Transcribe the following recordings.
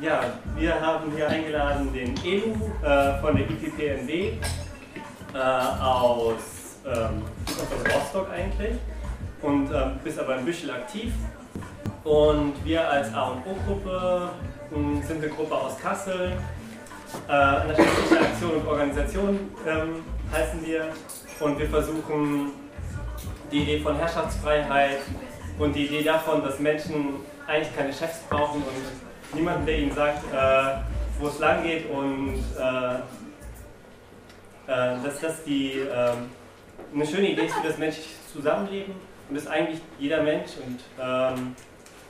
Ja, wir haben hier eingeladen den Elu äh, von der IPPNW äh, aus, ähm, aus Rostock eigentlich und ähm, bist aber in Büchel aktiv. Und wir als A&O-Gruppe hm, sind eine Gruppe aus Kassel. Äh, Anarchistische Aktion und Organisation ähm, heißen wir. Und wir versuchen die Idee von Herrschaftsfreiheit und die Idee davon, dass Menschen eigentlich keine Chefs brauchen und niemanden, der ihnen sagt, äh, wo es lang geht und äh, äh, dass das die, ähm, eine schöne Idee ist für das menschliche Zusammenleben und dass eigentlich jeder Mensch und ähm,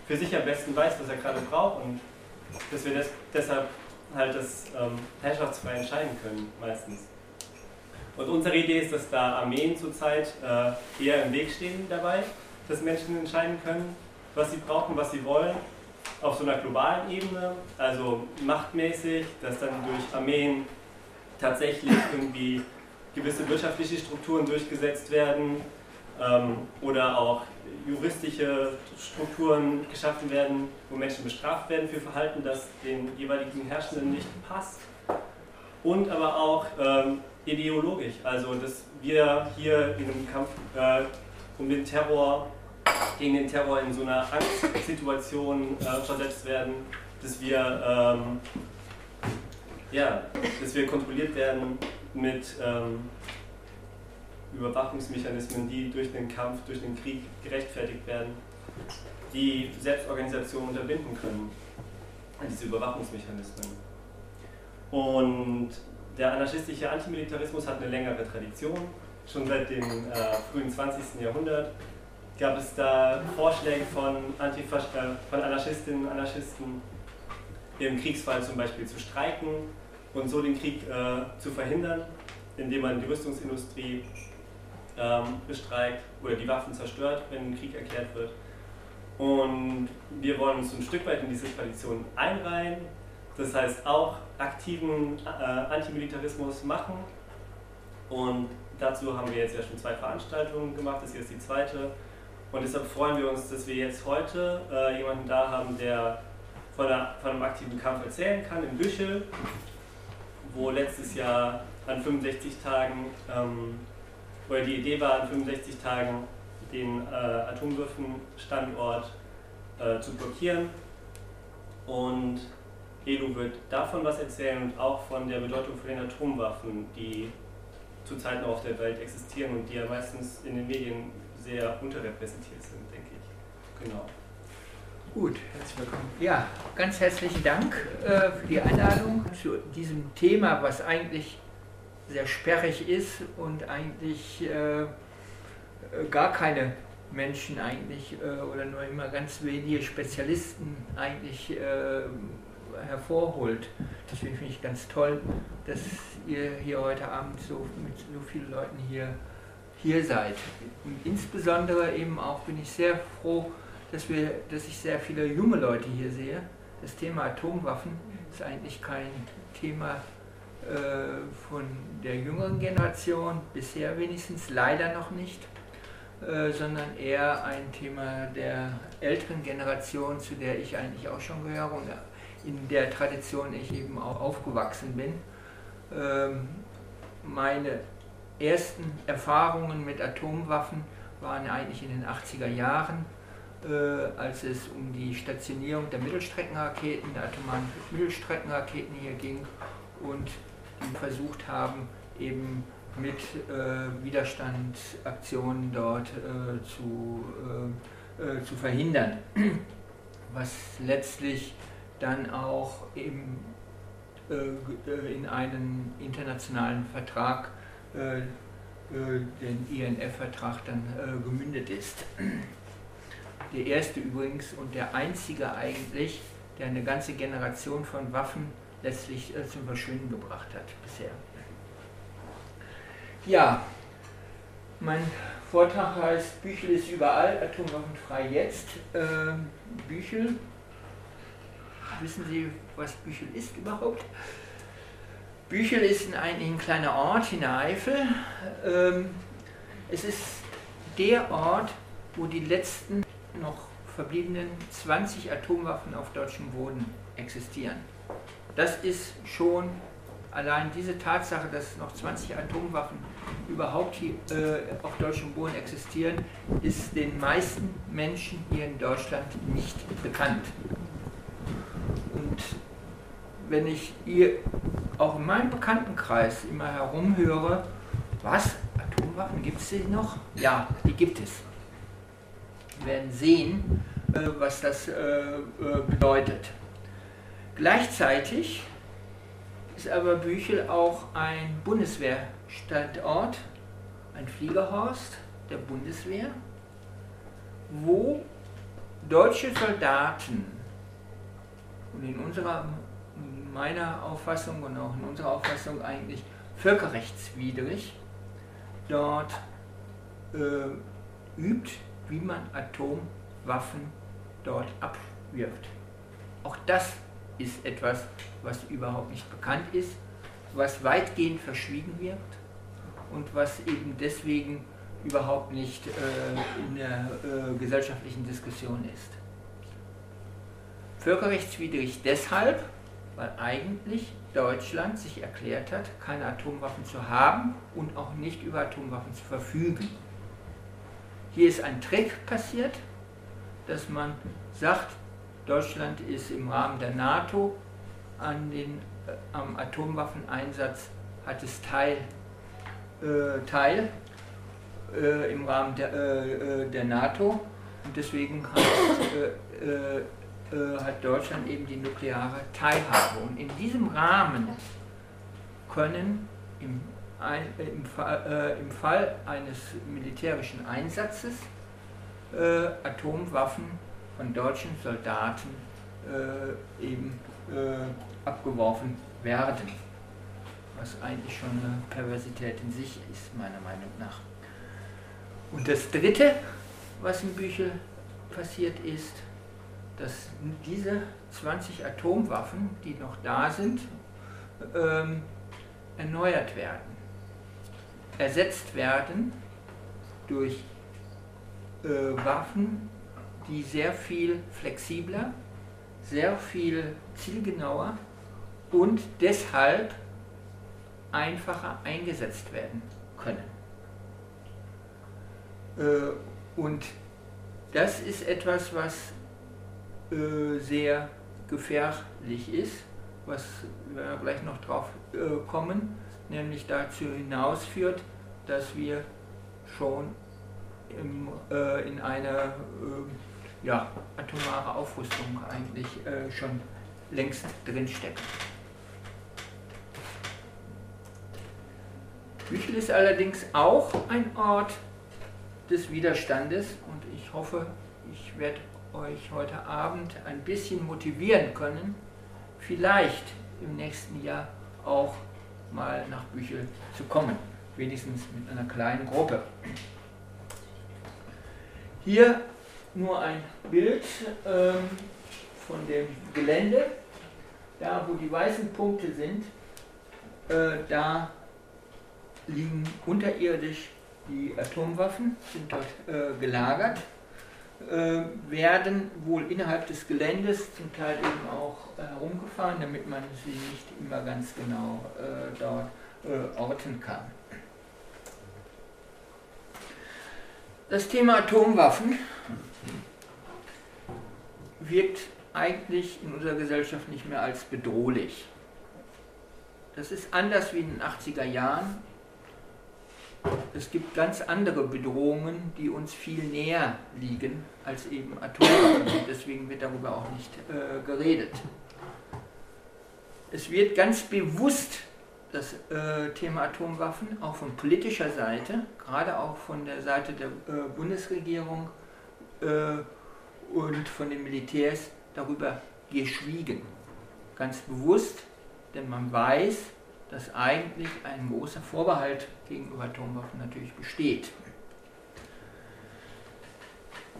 für sich am besten weiß, was er gerade braucht und dass wir das, deshalb halt das ähm, herrschaftsfrei entscheiden können meistens. Und unsere Idee ist, dass da Armeen zurzeit äh, eher im Weg stehen dabei, dass Menschen entscheiden können, was sie brauchen, was sie wollen, auf so einer globalen Ebene, also machtmäßig, dass dann durch Armeen tatsächlich irgendwie gewisse wirtschaftliche Strukturen durchgesetzt werden ähm, oder auch juristische Strukturen geschaffen werden, wo Menschen bestraft werden für Verhalten, das den jeweiligen Herrschenden nicht passt. Und aber auch ähm, ideologisch, also dass wir hier in einem Kampf äh, um den Terror, gegen den Terror in so einer Angstsituation äh, versetzt werden, dass wir, ähm, ja, dass wir kontrolliert werden mit ähm, Überwachungsmechanismen, die durch den Kampf, durch den Krieg gerechtfertigt werden, die Selbstorganisation unterbinden können, diese Überwachungsmechanismen. Und der anarchistische Antimilitarismus hat eine längere Tradition. Schon seit dem äh, frühen 20. Jahrhundert gab es da Vorschläge von, äh, von Anarchistinnen und Anarchisten, im Kriegsfall zum Beispiel zu streiken und so den Krieg äh, zu verhindern, indem man die Rüstungsindustrie ähm, bestreikt oder die Waffen zerstört, wenn ein Krieg erklärt wird. Und wir wollen uns ein Stück weit in diese Tradition einreihen, das heißt auch aktiven äh, Antimilitarismus machen. Und dazu haben wir jetzt ja schon zwei Veranstaltungen gemacht, das hier ist die zweite. Und deshalb freuen wir uns, dass wir jetzt heute äh, jemanden da haben, der von, einer, von, einem aktiven Kampf erzählen kann in Büchel, wo letztes Jahr an 65 Tagen ähm, oder die Idee war, an 65 Tagen den äh, Atomwaffenstandort äh, zu blockieren. Und Edu wird davon was erzählen und auch von der Bedeutung von den Atomwaffen, die zurzeit noch auf der Welt existieren und die ja meistens in den Medien sehr unterrepräsentiert sind, denke ich. Genau. Gut, herzlich willkommen. Ja, ganz herzlichen Dank äh, für die Einladung zu diesem Thema, was eigentlich sehr sperrig ist und eigentlich äh, gar keine Menschen eigentlich äh, oder nur immer ganz wenige Spezialisten eigentlich äh, hervorholt. Deswegen finde ich ganz toll, dass ihr hier heute Abend so mit so vielen Leuten hier, hier seid. Insbesondere eben auch bin ich sehr froh, dass, wir, dass ich sehr viele junge Leute hier sehe. Das Thema Atomwaffen ist eigentlich kein Thema äh, von der jüngeren Generation, bisher wenigstens leider noch nicht, äh, sondern eher ein Thema der älteren Generation, zu der ich eigentlich auch schon gehöre und in der Tradition ich eben auch aufgewachsen bin. Ähm, meine ersten Erfahrungen mit Atomwaffen waren eigentlich in den 80er Jahren, äh, als es um die Stationierung der Mittelstreckenraketen, der atomaren Mittelstreckenraketen hier ging und versucht haben, eben mit äh, Widerstandsaktionen dort äh, zu, äh, äh zu verhindern, was letztlich dann auch eben äh, äh, in einen internationalen Vertrag, den INF-Vertrag, dann gemündet ist. Der erste übrigens und der einzige eigentlich, der eine ganze Generation von Waffen letztlich äh, zum Verschwinden gebracht hat bisher. Ja, mein Vortrag heißt Büchel ist überall, atomwaffenfrei jetzt. Äh, Büchel, wissen Sie, was Büchel ist überhaupt? Büchel ist ein, ein kleiner Ort in der Eifel. Ähm, es ist der Ort, wo die letzten noch verbliebenen 20 Atomwaffen auf deutschem Boden existieren. Das ist schon allein diese Tatsache, dass noch 20 Atomwaffen überhaupt hier, äh, auf deutschem Boden existieren, ist den meisten Menschen hier in Deutschland nicht bekannt. Und wenn ich hier auch in meinem Bekanntenkreis immer herumhöre, was, Atomwaffen gibt es die noch? Ja, die gibt es. Wir werden sehen, äh, was das äh, äh bedeutet. Gleichzeitig ist aber Büchel auch ein Bundeswehrstandort, ein Fliegerhorst der Bundeswehr, wo deutsche Soldaten und in unserer, meiner Auffassung und auch in unserer Auffassung eigentlich völkerrechtswidrig dort äh, übt, wie man Atomwaffen dort abwirft. Auch das ist etwas, was überhaupt nicht bekannt ist, was weitgehend verschwiegen wird und was eben deswegen überhaupt nicht äh, in der äh, gesellschaftlichen Diskussion ist. Völkerrechtswidrig deshalb, weil eigentlich Deutschland sich erklärt hat, keine Atomwaffen zu haben und auch nicht über Atomwaffen zu verfügen. Hier ist ein Trick passiert, dass man sagt, Deutschland ist im Rahmen der NATO an den, äh, am Atomwaffeneinsatz hat es Teil, äh, Teil äh, im Rahmen der, äh, äh, der NATO und deswegen hat, äh, hat Deutschland eben die nukleare Teilhabe. Und in diesem Rahmen können im, ein, im, Fall, im Fall eines militärischen Einsatzes Atomwaffen von deutschen Soldaten äh, eben äh, abgeworfen werden. Was eigentlich schon eine Perversität in sich ist, meiner Meinung nach. Und das Dritte, was in Büchel passiert ist, dass diese 20 Atomwaffen, die noch da sind, ähm, erneuert werden, ersetzt werden durch äh, Waffen, die sehr viel flexibler, sehr viel zielgenauer und deshalb einfacher eingesetzt werden können. Äh, und das ist etwas, was äh, sehr gefährlich ist, was wir gleich noch drauf äh, kommen, nämlich dazu hinausführt, dass wir schon im, in einer ja, atomare Aufrüstung eigentlich äh, schon längst drinstecken. Büchel ist allerdings auch ein Ort des Widerstandes und ich hoffe, ich werde euch heute Abend ein bisschen motivieren können, vielleicht im nächsten Jahr auch mal nach Büchel zu kommen, wenigstens mit einer kleinen Gruppe. Hier nur ein Bild ähm, von dem Gelände. Da, wo die weißen Punkte sind, äh, da liegen unterirdisch die Atomwaffen, sind dort äh, gelagert, werden wohl innerhalb des Geländes zum Teil eben auch herumgefahren, damit man sie nicht immer ganz genau äh, dort äh, orten kann. Das Thema Atomwaffen wirkt eigentlich in unserer Gesellschaft nicht mehr als bedrohlich. Das ist anders wie in den 80er Jahren. Es gibt ganz andere Bedrohungen, die uns viel näher liegen als eben Atomwaffen. Deswegen wird darüber auch nicht äh, geredet. Es wird ganz bewusst das äh, Thema Atomwaffen auch von politischer Seite, gerade auch von der Seite der äh, Bundesregierung, äh, und von den Militärs darüber geschwiegen. Ganz bewusst, denn man weiß, dass eigentlich ein großer Vorbehalt gegenüber Atomwaffen natürlich besteht.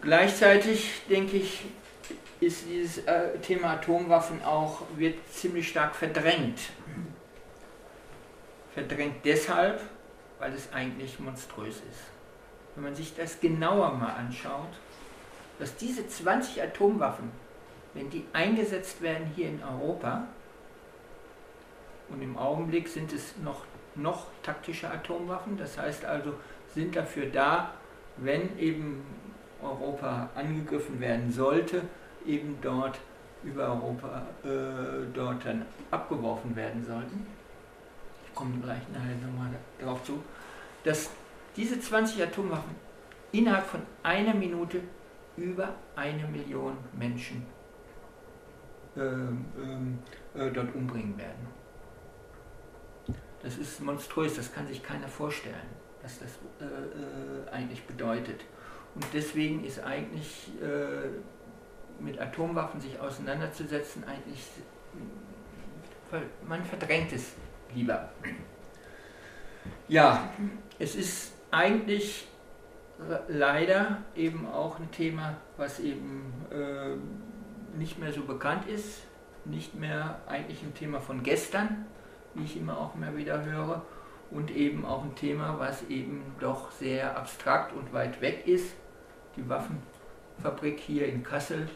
Gleichzeitig denke ich, ist dieses äh, Thema Atomwaffen auch wird ziemlich stark verdrängt. Verdrängt deshalb, weil es eigentlich monströs ist. Wenn man sich das genauer mal anschaut, dass diese 20 Atomwaffen wenn die eingesetzt werden hier in Europa, und im Augenblick sind es noch, noch taktische Atomwaffen, das heißt also, sind dafür da, wenn eben Europa angegriffen werden sollte, eben dort über Europa äh, dort dann abgeworfen werden sollten. Ich komme gleich nachher nochmal darauf zu, dass diese 20 Atomwaffen innerhalb von einer Minute über eine Million Menschen äh, äh, dort umbringen werden. Das ist monströs, das kann sich keiner vorstellen, was das äh, äh, eigentlich bedeutet. Und deswegen ist eigentlich äh, mit Atomwaffen sich auseinanderzusetzen eigentlich, man verdrängt es lieber. Ja, es ist eigentlich leider eben auch ein Thema, was eben äh, nicht mehr so bekannt ist, nicht mehr eigentlich ein Thema von gestern, wie ich immer auch immer wieder höre, und eben auch ein Thema, was eben doch sehr abstrakt und weit weg ist. Die Waffenfabrik hier in Kassel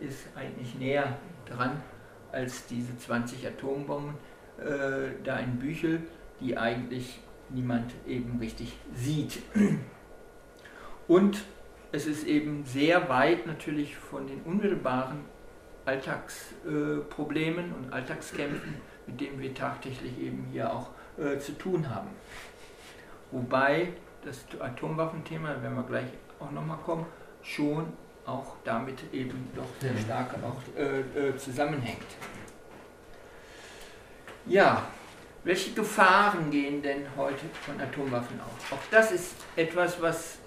ist eigentlich näher dran als diese 20 Atombomben äh, da in Büchel, die eigentlich niemand eben richtig sieht. Und es ist eben sehr weit natürlich von den unmittelbaren Alltagsproblemen äh, und Alltagskämpfen, mit denen wir tagtäglich eben hier auch äh, zu tun haben. Wobei das Atomwaffenthema, werden wir gleich auch nochmal kommen, schon auch damit eben doch sehr stark auch äh, äh, zusammenhängt. Ja, welche Gefahren gehen denn heute von Atomwaffen aus? Auch das ist etwas, was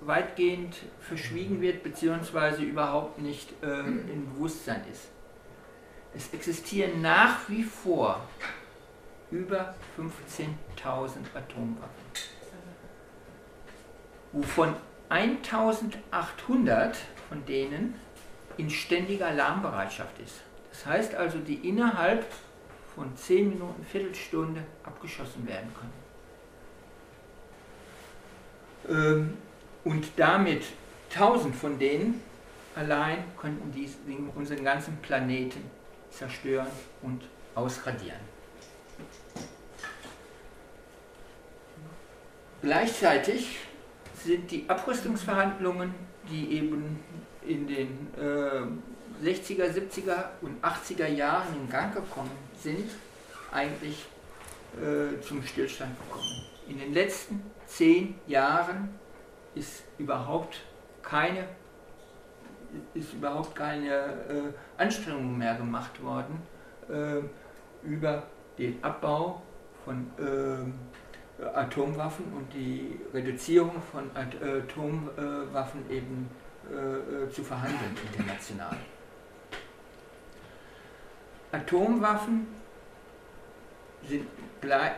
weitgehend verschwiegen wird, beziehungsweise überhaupt nicht äh, im Bewusstsein ist. Es existieren nach wie vor über 15.000 Atomwaffen, wovon 1800 von denen in ständiger Alarmbereitschaft ist. Das heißt also, die innerhalb von 10 Minuten, Viertelstunde abgeschossen werden können. Ähm, und damit 1000 von denen allein könnten die, unseren ganzen Planeten zerstören und ausradieren. Gleichzeitig sind die Abrüstungsverhandlungen, die eben in den äh, 60er, 70er und 80er Jahren in Gang gekommen sind, eigentlich äh, zum Stillstand gekommen. In den letzten zehn Jahren ist überhaupt keine, ist überhaupt keine äh, Anstrengung mehr gemacht worden äh, über den Abbau von ähm, Atomwaffen und die Reduzierung von Atomwaffen eben äh, äh, zu verhandeln international. Atomwaffen sind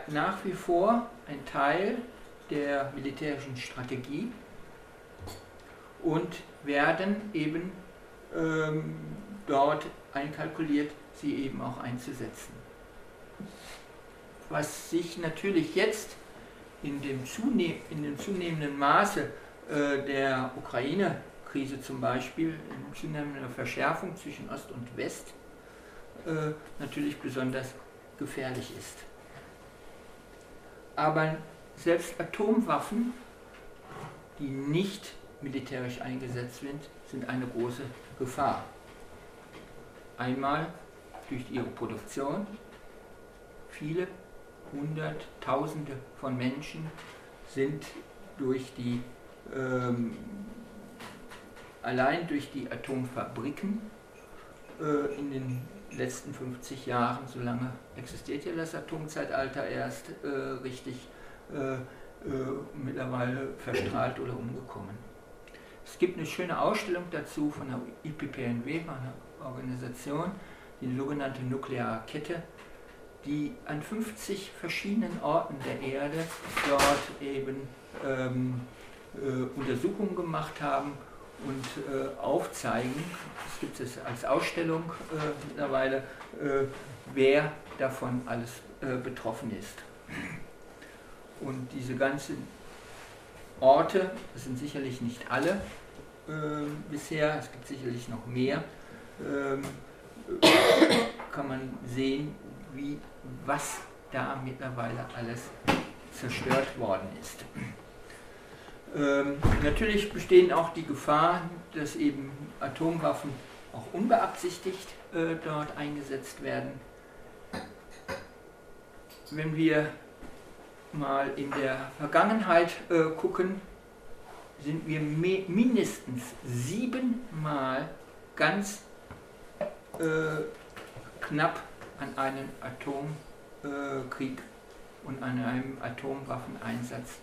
nach wie vor ein Teil der militärischen Strategie und werden eben ähm, dort einkalkuliert, sie eben auch einzusetzen. Was sich natürlich jetzt in dem, zunehm in dem zunehmenden Maße äh, der Ukraine-Krise zum Beispiel, in zunehmender Verschärfung zwischen Ost und West, äh, natürlich besonders gefährlich ist. Aber selbst Atomwaffen, die nicht militärisch eingesetzt sind, sind eine große Gefahr. Einmal durch ihre Produktion. Viele Hunderttausende von Menschen sind durch die, ähm, allein durch die Atomfabriken äh, in den letzten 50 Jahren, so lange existiert ja das Atomzeitalter erst äh, richtig, äh, äh mittlerweile verstrahlt oder umgekommen. Es gibt eine schöne Ausstellung dazu von der IPPNW, einer Organisation, die sogenannte Nukleare Kette, die an 50 verschiedenen Orten der Erde dort eben ähm, äh, Untersuchungen gemacht haben und äh, aufzeigen, das gibt es als Ausstellung äh, mittlerweile, äh, wer davon alles äh, betroffen ist. Und diese ganzen Orte, das sind sicherlich nicht alle äh, bisher, es gibt sicherlich noch mehr, ähm, kann man sehen, wie, was da mittlerweile alles zerstört worden ist. Ähm, natürlich bestehen auch die Gefahren, dass eben Atomwaffen auch unbeabsichtigt äh, dort eingesetzt werden. Wenn wir mal in der Vergangenheit äh, gucken, sind wir mindestens siebenmal ganz äh, knapp an einem Atomkrieg und an einem Atomwaffeneinsatz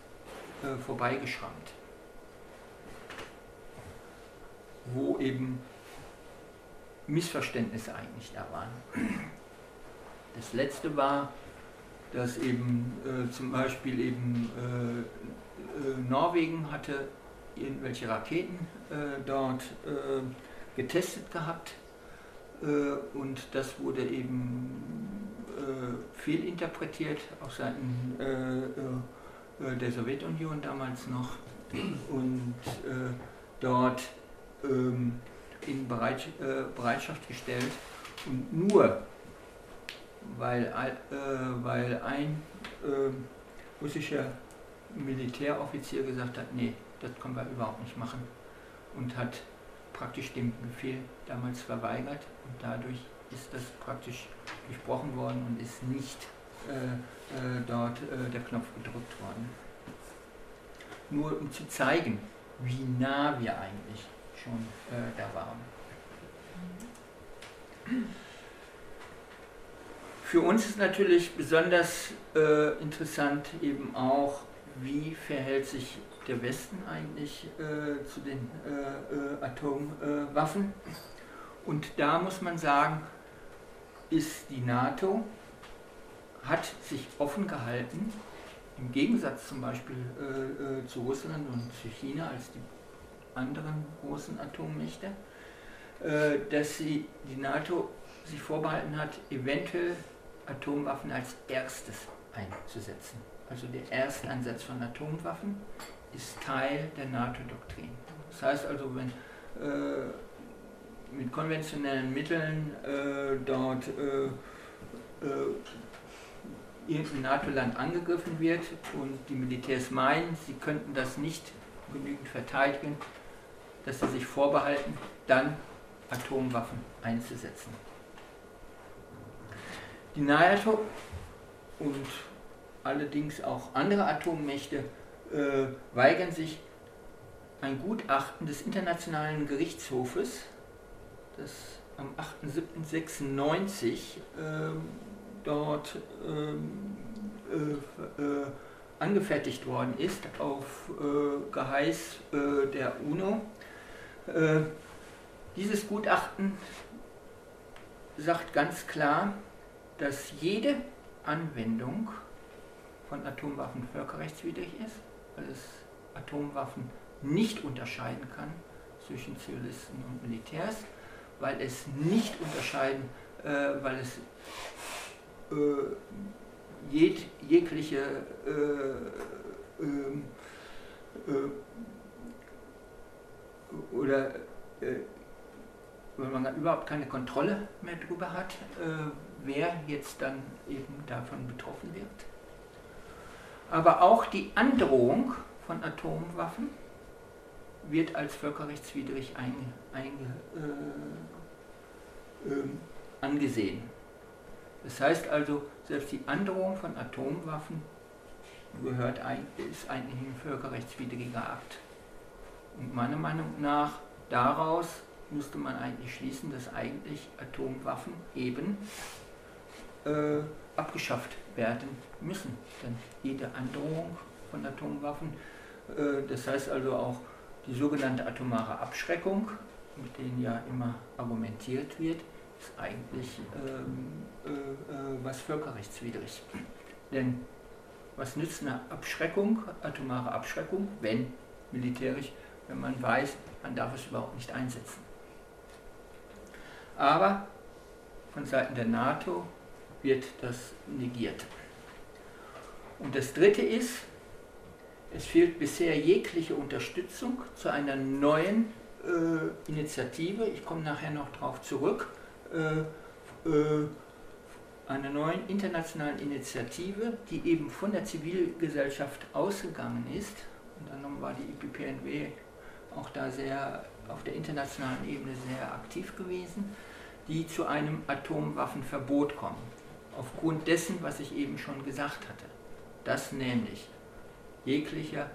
äh, vorbeigeschrammt. Wo eben Missverständnisse eigentlich da waren. Das letzte war, dass eben äh, zum Beispiel eben äh, äh Norwegen hatte irgendwelche Raketen äh, dort äh, getestet gehabt und das wurde eben fehlinterpretiert auf Seiten der Sowjetunion damals noch. Und dort ähm, in Bereit, Bereitschaft gestellt. Und nur weil, äh, weil ein äh, russischer Militäroffizier gesagt hat, nee, das können wir überhaupt nicht machen und hat praktisch den Befehl damals verweigert und dadurch ist das praktisch durchbrochen worden und ist nicht äh, äh dort äh, der Knopf gedrückt worden. Nur um zu zeigen, wie nah wir eigentlich schon äh, da waren. Für uns ist natürlich besonders äh, interessant eben auch, wie verhält sich der Westen eigentlich äh, zu den äh, äh Atomwaffen. Und da muss man sagen, ist die NATO, hat sich offen gehalten, im Gegensatz zum Beispiel äh, äh, zu Russland und zu China als die anderen großen Atommächte, dass sie, die NATO sich vorbehalten hat, eventuell Atomwaffen als erstes einzusetzen. Also der Ersteinsatz von Atomwaffen ist Teil der NATO-Doktrin. Das heißt also, wenn äh, mit konventionellen Mitteln äh, dort äh, äh irgendein NATO-Land angegriffen wird und die Militärs meinen, sie könnten das nicht genügend verteidigen, dass sie sich vorbehalten, dann Atomwaffen einzusetzen. Die NATO und allerdings auch andere Atommächte äh, weigern sich, ein Gutachten des Internationalen Gerichtshofes, das am 8.7.96 äh, dort ähm, äh, äh, angefertigt worden ist, auf äh, Geheiß äh, der UNO, dieses Gutachten sagt ganz klar, dass jede Anwendung von Atomwaffen völkerrechtswidrig ist, weil es Atomwaffen nicht unterscheiden kann zwischen Zivilisten und Militärs, weil es nicht unterscheiden, äh, weil es äh, jeg, jegliche äh, ähm, äh, oder äh, weil man überhaupt keine Kontrolle mehr darüber hat, äh, wer jetzt dann eben davon betroffen wird. Aber auch die Androhung von Atomwaffen wird als völkerrechtswidrig einge, einge, äh, äh, angesehen. Das heißt also, selbst die Androhung von Atomwaffen gehört ein, ist eigentlich ein völkerrechtswidriger Akt. Und meiner Meinung nach daraus müsste man eigentlich schließen, dass eigentlich Atomwaffen eben äh, abgeschafft werden müssen. Denn jede Androhung von Atomwaffen, äh, das heißt also auch die sogenannte atomare Abschreckung, mit denen ja immer argumentiert wird, ist eigentlich ähm, äh, äh, was völkerrechtswidrig. Denn was nützt eine Abschreckung, atomare Abschreckung, wenn militärisch, wenn man weiß, man darf es überhaupt nicht einsetzen. Aber von Seiten der NATO wird das negiert. Und das Dritte ist, es fehlt bisher jegliche Unterstützung zu einer neuen äh, Initiative, ich komme nachher noch darauf zurück, äh, äh, einer neuen internationalen Initiative, die eben von der Zivilgesellschaft ausgegangen ist. Und dann war die IPPNW auch da sehr auf der internationalen Ebene sehr aktiv gewesen, die zu einem Atomwaffenverbot kommen. Aufgrund dessen, was ich eben schon gesagt hatte. Dass nämlich jeglicher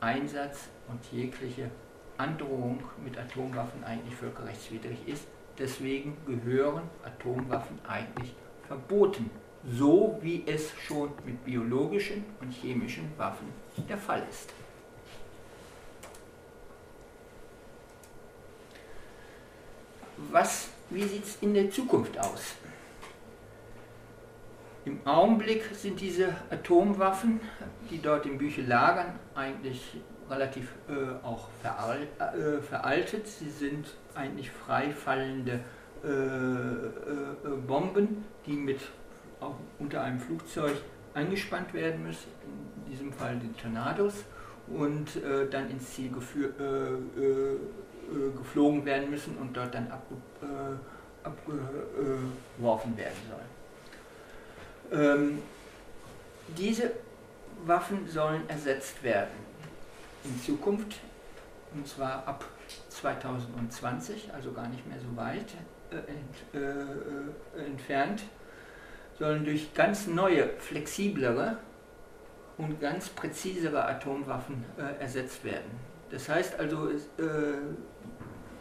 Einsatz und jegliche Androhung mit Atomwaffen eigentlich völkerrechtswidrig ist. Deswegen gehören Atomwaffen eigentlich verboten, so wie es schon mit biologischen und chemischen Waffen der Fall ist. Was, wie sieht es in der Zukunft aus? Im Augenblick sind diese Atomwaffen, die dort in Bücher lagern, eigentlich relativ äh, auch veral äh, veraltet. Sie sind eigentlich frei fallende äh, äh, Bomben, die mit auch unter einem Flugzeug eingespannt werden müssen, in diesem Fall die Tornados, und äh, dann ins Ziel geflogen werden müssen und dort dann abge abgeworfen werden sollen. Ähm, diese Waffen sollen ersetzt werden in Zukunft, und zwar ab 2020, also gar nicht mehr so weit äh, ent, äh, äh, entfernt, sollen durch ganz neue, flexiblere und ganz präzisere Atomwaffen äh, ersetzt werden. Das heißt also, äh,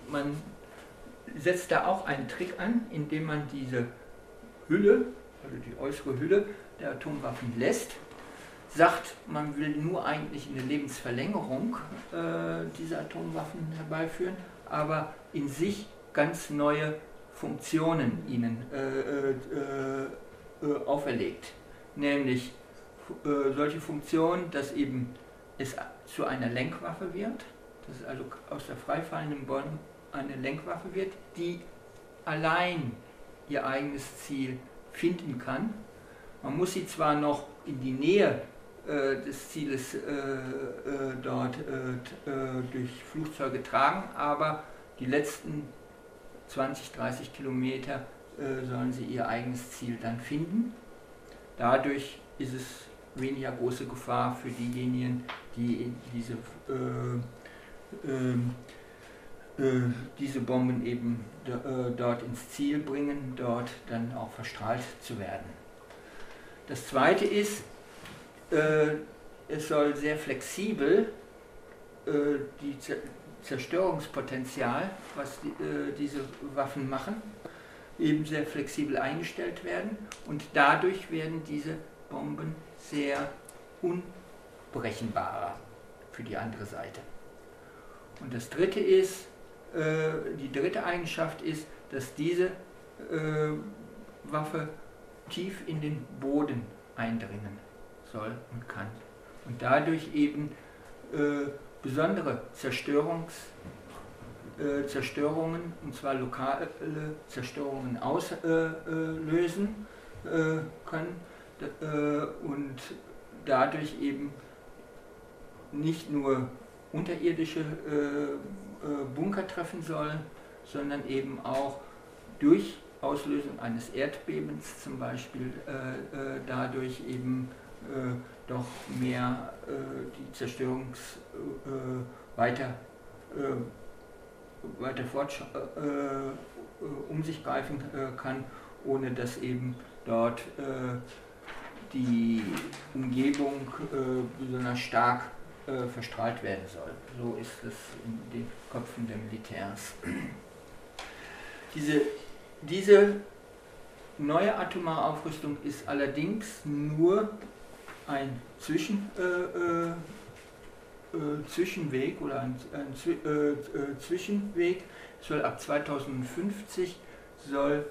man setzt da auch einen Trick an, indem man diese Hülle, also die äußere Hülle der Atomwaffen lässt sagt, man will nur eigentlich eine Lebensverlängerung äh, dieser Atomwaffen herbeiführen, aber in sich ganz neue Funktionen ihnen äh, äh, äh auferlegt. Nämlich äh, solche Funktionen, dass eben es zu einer Lenkwaffe wird, dass es also aus der freifallenden Bombe eine Lenkwaffe wird, die allein ihr eigenes Ziel finden kann. Man muss sie zwar noch in die Nähe äh, des Zieles äh, äh, dort durch Flugzeuge tragen, aber die letzten 20, 30 Kilometer sollen sie ihr eigenes Ziel dann finden. Dadurch ist es weniger große Gefahr für diejenigen, die diese, äh, äh, diese Bomben eben dort ins Ziel bringen, dort dann auch verstrahlt zu werden. Das zweite ist, äh, es soll sehr flexibel äh, die Zerstörungspotenzial, was die, äh, diese Waffen machen, eben sehr flexibel eingestellt werden und dadurch werden diese Bomben sehr unberechenbarer für die andere Seite. Und das dritte ist, äh, die dritte Eigenschaft ist, dass diese äh, Waffe tief in den Boden eindringen soll und kann. Und dadurch eben äh, besondere Zerstörungs, äh, Zerstörungen, und zwar lokale Zerstörungen auslösen äh, können äh, und dadurch eben nicht nur unterirdische äh, äh, Bunker treffen sollen, sondern eben auch durch Auslösung eines Erdbebens zum Beispiel dadurch eben äh, doch mehr äh, die Zerstörungs äh, weiter, weiter fort, um sich greifen kann, ohne dass eben dort die Umgebung besonders stark verstrahlt werden soll. So ist es in den Köpfen der Militärs. Diese, diese neue atomare Aufrüstung ist allerdings nur ein Zwischen, äh, äh, äh, Zwischenweg oder ein, ein äh, äh, Zwischenweg soll ab 2050 soll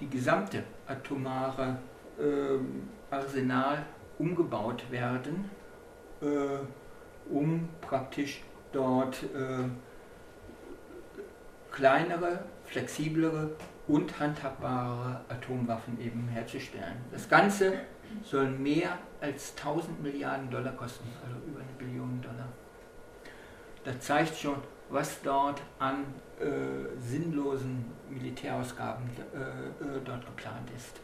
die gesamte atomare ähm, Arsenal umgebaut werden, äh, um praktisch dort kleinere, flexiblere und handhabbare Atomwaffen eben herzustellen. Das Ganze soll mehr als 1000 Milliarden Dollar kosten, also über eine Billion Dollar. Das zeigt schon, was dort an äh, sinnlosen Militärausgaben äh, äh, dort geplant ist.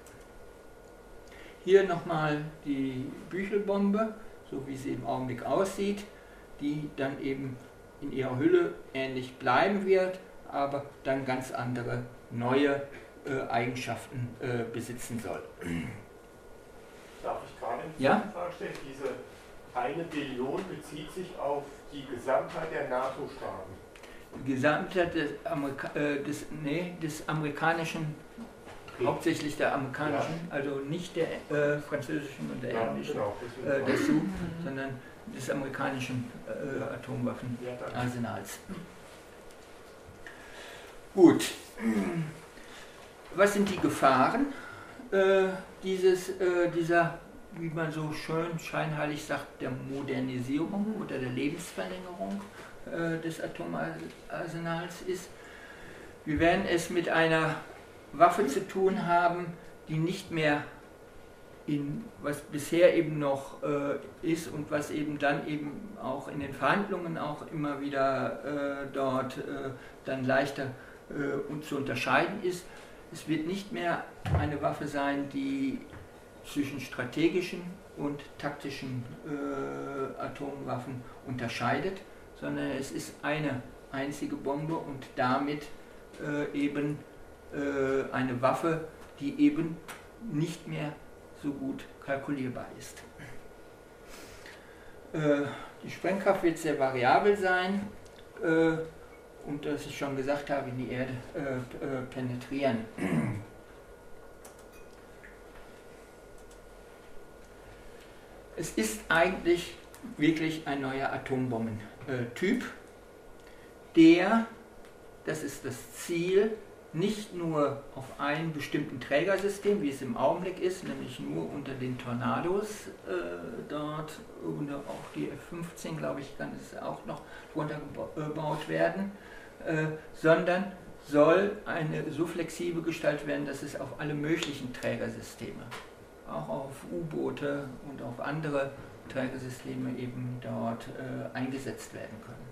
Hier nochmal die Büchelbombe, so wie sie im Augenblick aussieht, die dann eben in ihrer Hülle ähnlich bleiben wird, aber dann ganz andere neue äh, Eigenschaften äh, besitzen soll. Darf ich gerade eine ja? Frage stellen? Diese eine Billion bezieht sich auf die Gesamtheit der NATO-Staaten. Die Gesamtheit des, Amerika äh, des, nee, des amerikanischen. Hauptsächlich der amerikanischen, also nicht der äh, französischen und der ja, englischen genau, äh, dazu, mhm. sondern des amerikanischen äh. Atomwaffenarsenals. Gut. Was sind die Gefahren äh, dieses, äh, dieser wie man so schön scheinheilig sagt, der Modernisierung oder der Lebensverlängerung äh, des Atomarsenals ist. Wir werden es mit einer Waffe zu tun haben, die nicht mehr in was bisher eben noch äh, ist und was eben dann eben auch in den Verhandlungen auch immer wieder äh, dort äh, dann leichter äh, zu unterscheiden ist. Es wird nicht mehr eine Waffe sein, die zwischen strategischen und taktischen äh, Atomwaffen unterscheidet, sondern es ist eine einzige Bombe und damit äh, eben äh, eine Waffe, die eben nicht mehr so gut kalkulierbar ist. Äh, die Sprengkraft wird sehr variabel sein äh, und, das ich schon gesagt habe, in die Erde äh, penetrieren. Es ist eigentlich wirklich ein neuer Atombombentyp, der, das ist das Ziel, nicht nur auf einem bestimmten Trägersystem, wie es im Augenblick ist, nämlich nur unter den Tornados äh, dort, und auch die F-15, glaube ich, kann es auch noch drunter gebaut werden, äh, sondern soll eine so flexibel gestaltet werden, dass es auf alle möglichen Trägersysteme auch auf U-Boote und auf andere Trägersysteme eben dort äh, eingesetzt werden können.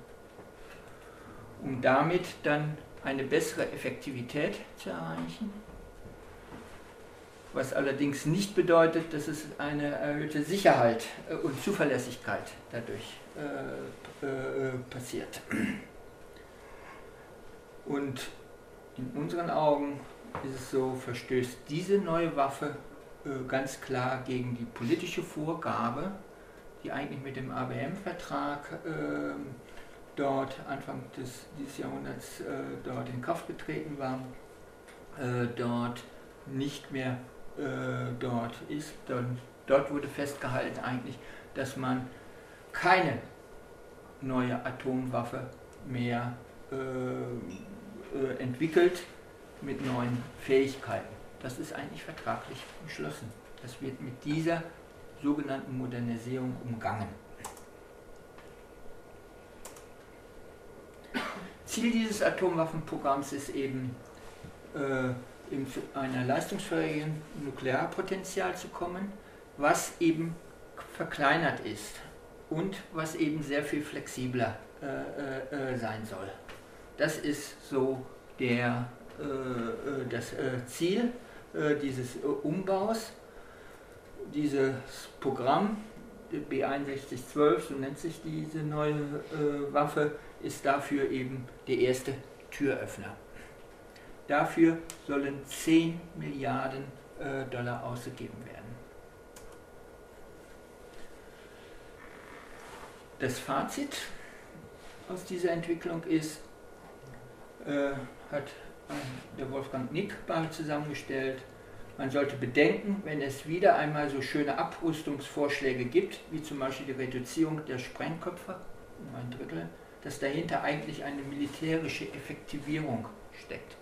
Um damit dann eine bessere Effektivität zu erreichen, was allerdings nicht bedeutet, dass es eine erhöhte Sicherheit äh, und Zuverlässigkeit dadurch äh, äh, passiert. Und in unseren Augen ist es so, verstößt diese neue Waffe äh, ganz klar gegen die politische Vorgabe, die eigentlich mit dem ABM-Vertrag dort Anfang des, dieses Jahrhunderts äh, dort in Kraft getreten war, äh, dort nicht mehr äh, dort ist. Dort, dort wurde festgehalten eigentlich, dass man keine neue Atomwaffe mehr äh, entwickelt mit neuen Fähigkeiten. Das ist eigentlich vertraglich beschlossen. Das wird mit dieser sogenannten Modernisierung umgangen. Ziel dieses Atomwaffenprogramms ist eben, äh, in einer leistungsfähigen Nuklearpotenzial zu kommen, was eben verkleinert ist und was eben sehr viel flexibler äh, äh, äh sein soll. Das ist so der, äh, äh, das Ziel dieses Umbaus. Dieses Programm B6112, so nennt sich diese neue Waffe, ist dafür eben der erste Türöffner. Dafür sollen 10 Milliarden äh, Dollar ausgegeben werden. Das Fazit aus dieser Entwicklung ist, äh, hat der Wolfgang Nick zusammengestellt. Man sollte bedenken, wenn es wieder einmal so schöne Abrüstungsvorschläge gibt, wie zum Beispiel die Reduzierung der Sprengköpfe um ein Drittel, dass dahinter eigentlich eine militärische Effektivierung steckt.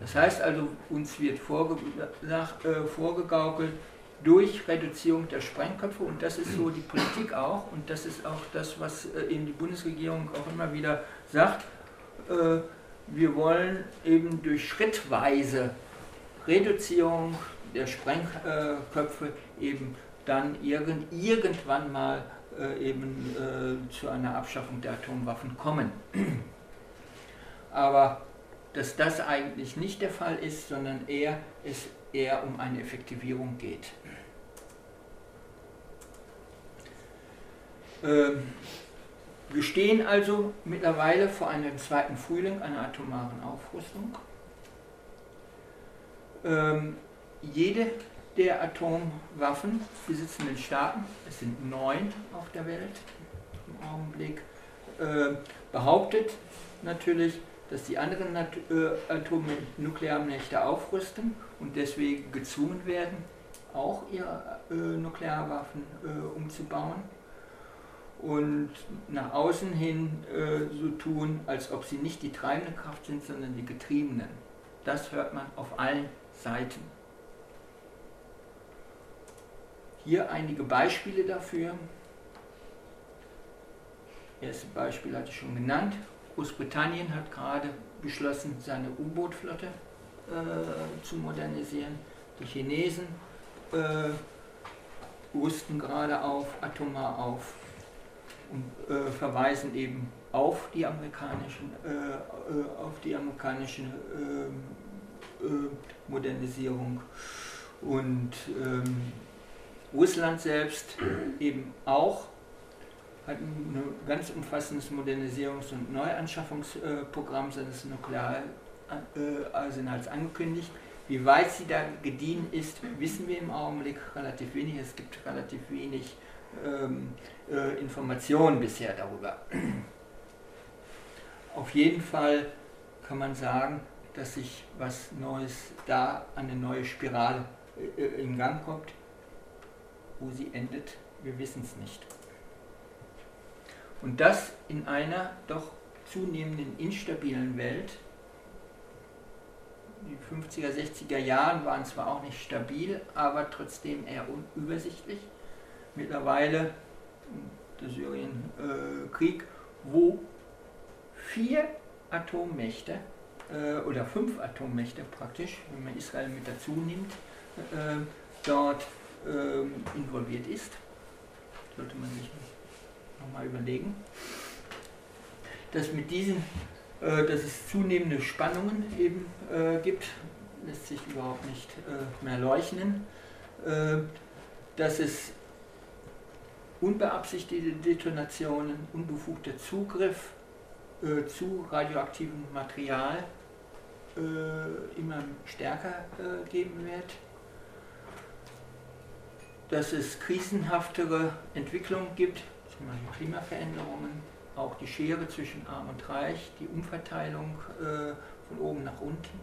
Das heißt also, uns wird vorge nach, äh, vorgegaukelt, durch Reduzierung der Sprengköpfe, und das ist so die Politik auch, und das ist auch das, was äh, eben die Bundesregierung auch immer wieder sagt, äh, wir wollen eben durch schrittweise Reduzierung der Sprengköpfe eben dann irgend, irgendwann mal eben äh, zu einer Abschaffung der Atomwaffen kommen. Aber dass das eigentlich nicht der Fall ist, sondern eher es eher um eine Effektivierung geht. Ähm, wir stehen also mittlerweile vor einem zweiten Frühling einer atomaren Aufrüstung. Ähm, jede der Atomwaffen besitzenden Staaten, es sind neun auf der Welt im Augenblick, äh, behauptet natürlich, dass die anderen äh, Atomnuklearmächte aufrüsten und deswegen gezwungen werden, auch ihre äh, Nuklearwaffen äh, umzubauen und nach außen hin äh, so tun, als ob sie nicht die treibende Kraft sind, sondern die Getriebenen. Das hört man auf allen Seiten. Hier einige Beispiele dafür. Erste Beispiel hatte ich schon genannt. Großbritannien hat gerade beschlossen, seine U-Boot-Flotte äh, zu modernisieren. Die Chinesen äh, rüsten gerade auf, atomar auf und äh, verweisen eben auf die amerikanischen, äh, äh, auf die amerikanische ähm, äh, Modernisierung und ähm, Russland selbst eben auch hat ein ganz umfassendes Modernisierungs- und Neuanschaffungsprogramm seines Nukleararsenals angekündigt. Wie weit sie da gediehen ist, wissen wir im Augenblick relativ wenig. Es gibt relativ wenig ähm, äh, Informationen bisher darüber. Auf jeden Fall kann man sagen, dass sich was Neues da, eine neue Spirale äh, in Gang kommt. Wo sie endet, wir wissen es nicht. Und das in einer doch zunehmenden instabilen Welt. Die 50er, 60er Jahren waren zwar auch nicht stabil, aber trotzdem eher unübersichtlich. Mittlerweile der Syrienkrieg, wo vier Atommächte äh, oder fünf Atommächte praktisch, wenn man Israel mit dazu nimmt, äh, dort involviert ist. Sollte man sich nochmal überlegen. Dass mit diesen, äh, dass es zunehmende Spannungen eben äh, gibt, lässt sich überhaupt nicht äh, mehr leugnen. Äh, dass es unbeabsichtigte Detonationen, unbefugter Zugriff äh, zu radioaktivem Material äh, immer stärker geben wird dass es krisenhaftere Entwicklungen gibt, zum Beispiel Klimaveränderungen, auch die Schere zwischen Arm und Reich, die Umverteilung äh, von oben nach unten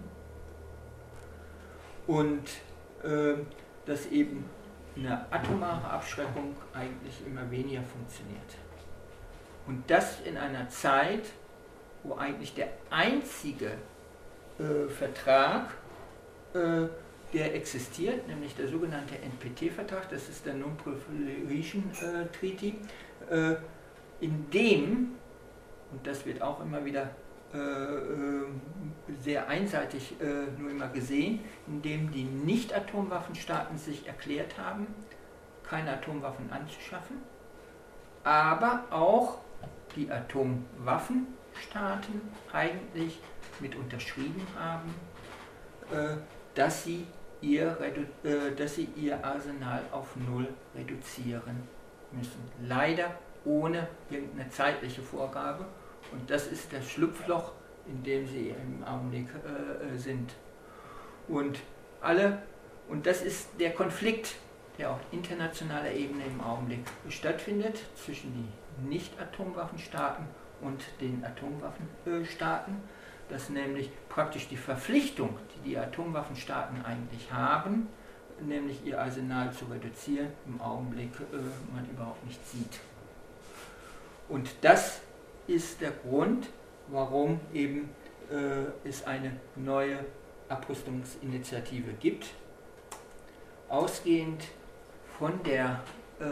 und äh, dass eben eine atomare Abschreckung eigentlich immer weniger funktioniert. Und das in einer Zeit, wo eigentlich der einzige äh, Vertrag äh, der existiert, nämlich der sogenannte NPT-Vertrag, das ist der Non-Proliferation äh, Treaty, äh, in dem, und das wird auch immer wieder äh, äh sehr einseitig äh, nur immer gesehen, in dem die Nicht-Atomwaffenstaaten sich erklärt haben, keine Atomwaffen anzuschaffen, aber auch die Atomwaffenstaaten eigentlich mit unterschrieben haben, äh, dass sie ihr, äh, dass sie ihr Arsenal auf Null reduzieren müssen. Leider ohne irgendeine zeitliche Vorgabe. Und das ist das Schlupfloch, in dem sie im Augenblick äh, äh, sind. Und alle, und das ist der Konflikt, der auf internationaler Ebene im Augenblick stattfindet zwischen den Nicht-Atomwaffenstaaten und den Atomwaffenstaaten dass nämlich praktisch die Verpflichtung, die die Atomwaffenstaaten eigentlich haben, nämlich ihr Arsenal zu reduzieren, im Augenblick äh, man überhaupt nicht sieht. Und das ist der Grund, warum eben äh, es eine neue Abrüstungsinitiative gibt, ausgehend von der, äh,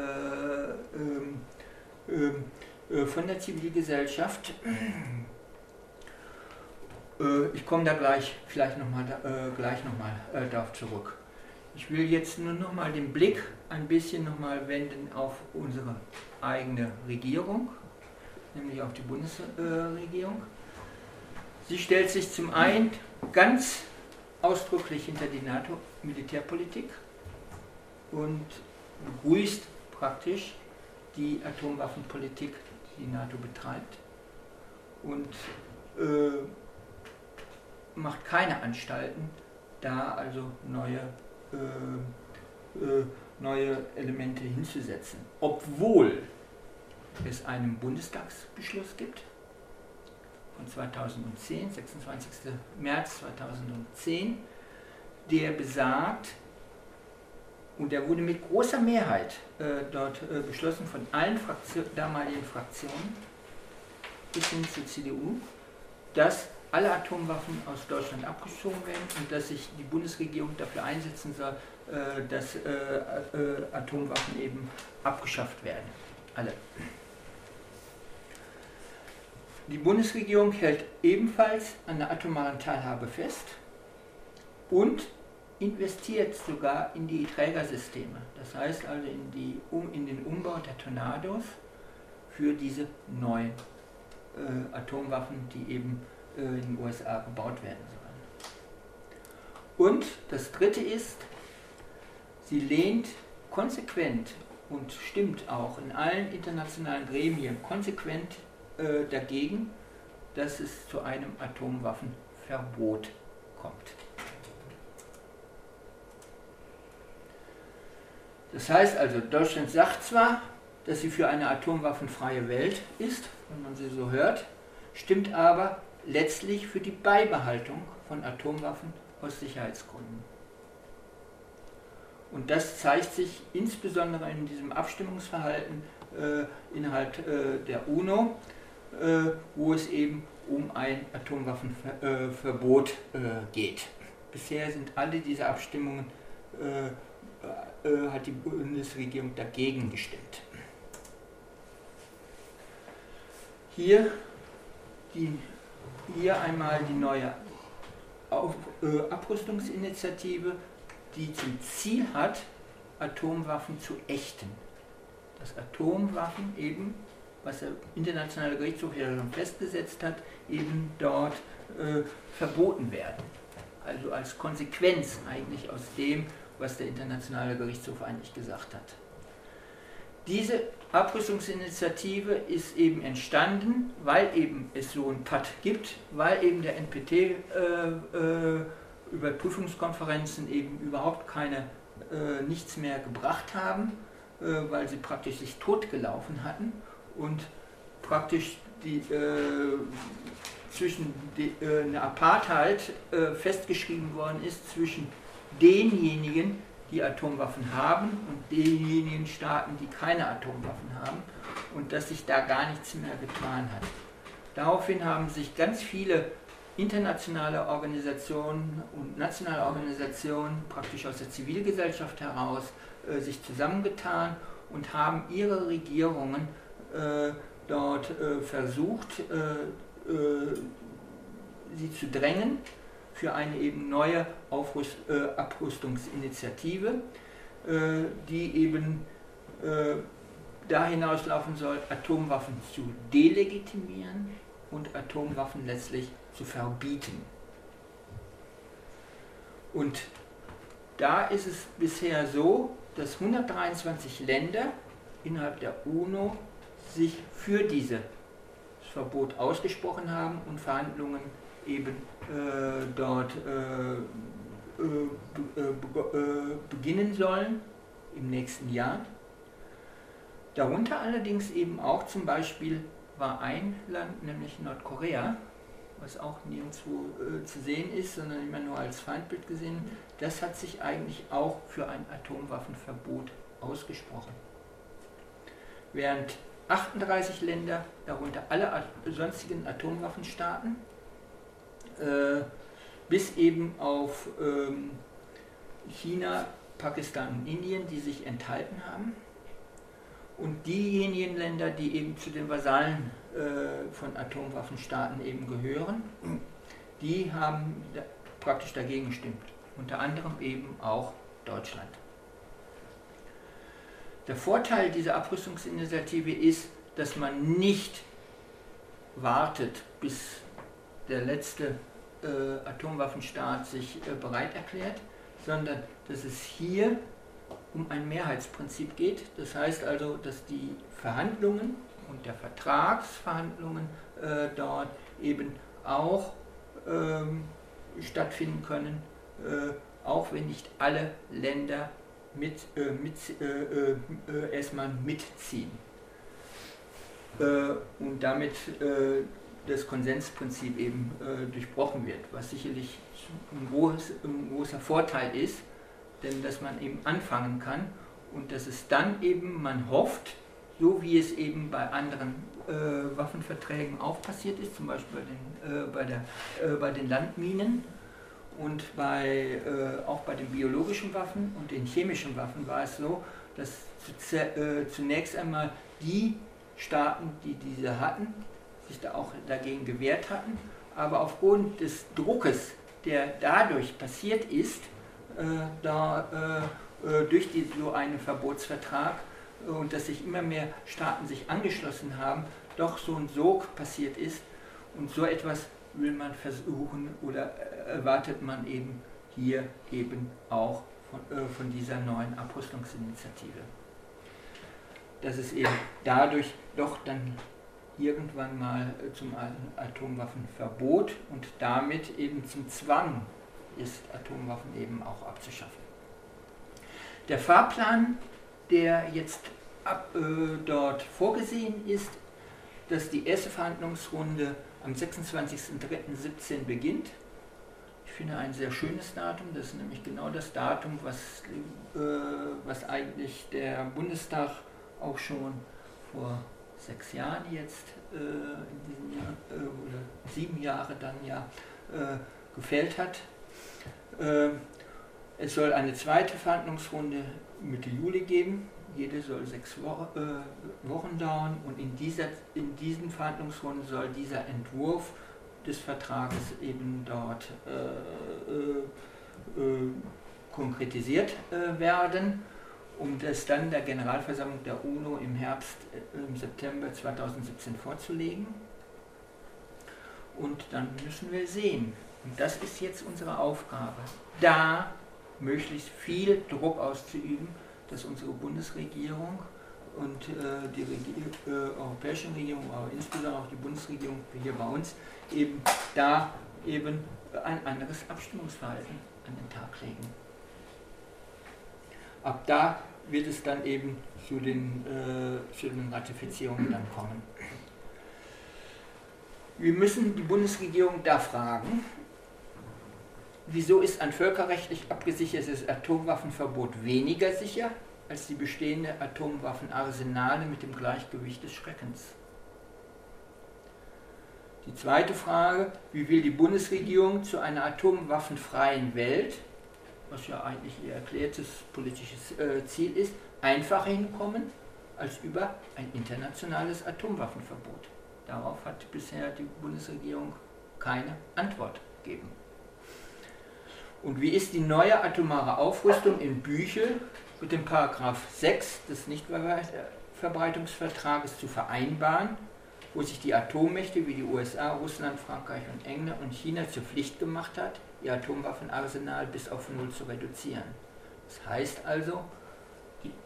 ähm, ähm, äh, von der Zivilgesellschaft ich komme da gleich vielleicht nochmal äh, gleich noch mal, äh, darauf zurück. Ich will jetzt nur noch mal den Blick ein bisschen noch mal wenden auf unsere eigene Regierung, nämlich auf die Bundesregierung. Sie stellt sich zum einen ganz ausdrücklich hinter die NATO-Militärpolitik und begrüßt praktisch die Atomwaffenpolitik, die die NATO betreibt und äh, macht keine Anstalten, da also neue, äh, äh, neue Elemente hinzusetzen. Obwohl es einen Bundestagsbeschluss gibt von 2010, 26. März 2010, der besagt, und der wurde mit großer Mehrheit äh, dort äh, beschlossen von allen Fraktion, damaligen Fraktionen bis hin zur CDU, dass alle Atomwaffen aus Deutschland abgeschoben werden und dass sich die Bundesregierung dafür einsetzen soll, äh, dass äh, äh, Atomwaffen eben abgeschafft werden. Alle. Die Bundesregierung hält ebenfalls an der atomaren Teilhabe fest und investiert sogar in die Trägersysteme. Das heißt also in, die, um, in den Umbau der Tornados für diese neuen äh, Atomwaffen, die eben in den USA gebaut werden sollen. Und das Dritte ist, sie lehnt konsequent und stimmt auch in allen internationalen Gremien konsequent äh, dagegen, dass es zu einem Atomwaffenverbot kommt. Das heißt also, Deutschland sagt zwar, dass sie für eine atomwaffenfreie Welt ist, wenn man sie so hört, stimmt aber letztlich für die Beibehaltung von Atomwaffen aus Sicherheitsgründen. Und das zeigt sich insbesondere in diesem Abstimmungsverhalten äh, innerhalb äh, der UNO, äh, wo es eben um ein Atomwaffenverbot äh, geht. Bisher sind alle diese Abstimmungen äh, äh, hat die Bundesregierung dagegen gestimmt. Hier, die, hier einmal die neue Auf, äh, Abrüstungsinitiative, die zum Ziel hat, Atomwaffen zu ächten. Dass Atomwaffen eben, was der Internationale Gerichtshof ja schon festgesetzt hat, eben dort äh, verboten werden. Also als Konsequenz eigentlich aus dem, was der Internationale Gerichtshof eigentlich gesagt hat. Diese Abrüstungsinitiative ist eben entstanden, weil eben es so ein PAD gibt, weil eben der NPT äh, äh, über Prüfungskonferenzen eben überhaupt keine, äh, nichts mehr gebracht haben, äh, weil sie praktisch sich totgelaufen hatten und praktisch die, äh, zwischen die, äh, eine Apartheid festgeschrieben worden ist zwischen denjenigen, die Atomwaffen haben und denjenigen Staaten, die keine Atomwaffen haben und dass sich da gar nichts mehr getan hat. Daraufhin haben sich ganz viele internationale Organisationen und nationale Organisationen praktisch aus der Zivilgesellschaft heraus äh, sich zusammengetan und haben ihre Regierungen äh, dort äh, versucht, äh, äh, sie zu drängen, für eine eben neue Aufrüst, äh, Abrüstungsinitiative, äh, die eben äh, da hinauslaufen soll, Atomwaffen zu delegitimieren und Atomwaffen letztlich zu verbieten. Und da ist es bisher so, dass 123 Länder innerhalb der UNO sich für dieses Verbot ausgesprochen haben und Verhandlungen eben dort äh, äh, beginnen sollen im nächsten Jahr. Darunter allerdings eben auch zum Beispiel war ein Land, nämlich Nordkorea, was auch nirgendwo äh, zu sehen ist, sondern immer nur als Feindbild gesehen, das hat sich eigentlich auch für ein Atomwaffenverbot ausgesprochen. Während 38 Länder, darunter alle sonstigen Atomwaffenstaaten, äh, bis eben auf ähm, China, Pakistan und Indien, die sich enthalten haben. Und diejenigen Länder, die eben zu den Vasallen äh, von Atomwaffenstaaten eben gehören, die haben da praktisch dagegen gestimmt. Unter anderem eben auch Deutschland. Der Vorteil dieser Abrüstungsinitiative ist, dass man nicht wartet, bis der letzte äh, Atomwaffenstaat sich äh, bereit erklärt, sondern dass es hier um ein Mehrheitsprinzip geht. Das heißt also, dass die Verhandlungen und der Vertragsverhandlungen äh, dort eben auch ähm, stattfinden können, äh, auch wenn nicht alle Länder mit, äh, mit, äh, erstmal mitziehen. und damit das Konsensprinzip eben durchbrochen wird, was sicherlich ein, groß, ein großer Vorteil ist, denn dass man eben anfangen kann und dass es dann eben, man hofft, so wie es eben bei anderen äh, Waffenverträgen auch passiert ist, zum Beispiel bei den, äh, bei der, äh, bei den Landminen und bei, äh, auch bei den biologischen Waffen und den chemischen Waffen war es so, dass äh, zunächst einmal die Staaten, die diese hatten, sich da auch dagegen gewehrt hatten, aber aufgrund des Druckes, der dadurch passiert ist, äh, da, durch die, so einen Verbotsvertrag, und dass sich immer mehr Staaten sich angeschlossen haben, doch so ein Sog passiert ist. Und so etwas will man versuchen oder erwartet man eben hier eben auch von, äh, von dieser neuen Abrüstungsinitiative. Dass es eben dadurch doch dann irgendwann mal äh, zum Atomwaffenverbot und damit eben zum Zwang ist, Atomwaffen eben auch abzuschaffen. Der Fahrplan der jetzt ab, äh, dort vorgesehen ist, dass die erste Verhandlungsrunde am 26.03.17 beginnt. Ich finde ein sehr schönes Datum, das ist nämlich genau das Datum, was, äh, was eigentlich der Bundestag auch schon vor sechs Jahren jetzt, äh, Jahr, äh, oder sieben Jahre dann ja, äh, gefällt hat. Äh, es soll eine zweite Verhandlungsrunde Mitte Juli geben. Jede soll sechs Wo äh, Wochen dauern und in, dieser, in diesen Verhandlungsrunden soll dieser Entwurf des Vertrages eben dort konkretisiert werden, um das dann der Generalversammlung der UNO im Herbst, äh, im September 2017 vorzulegen. Und dann müssen wir sehen, und das ist jetzt unsere Aufgabe, da möglichst viel Druck auszuüben, dass unsere Bundesregierung und äh, die Regier äh, europäische Regierung, aber insbesondere auch die Bundesregierung hier bei uns, eben da eben ein anderes Abstimmungsverhalten an den Tag legen. Ab da wird es dann eben zu den, äh, zu den Ratifizierungen dann kommen. Wir müssen die Bundesregierung da fragen, Wieso ist ein völkerrechtlich abgesichertes Atomwaffenverbot weniger sicher als die bestehende Atomwaffenarsenale mit dem Gleichgewicht des Schreckens? Die zweite Frage, wie will die Bundesregierung zu einer atomwaffenfreien Welt, was ja eigentlich ihr erklärtes politisches äh, Ziel ist, einfacher hinkommen als über ein internationales Atomwaffenverbot? Darauf hat bisher die Bundesregierung keine Antwort gegeben. Und wie ist die neue atomare Aufrüstung in Büchel mit dem Paragraph 6 des Nichtverbreitungsvertrages zu vereinbaren, wo sich die Atommächte wie die USA, Russland, Frankreich und England und China zur Pflicht gemacht hat, ihr Atomwaffenarsenal bis auf Null zu reduzieren. Das heißt also,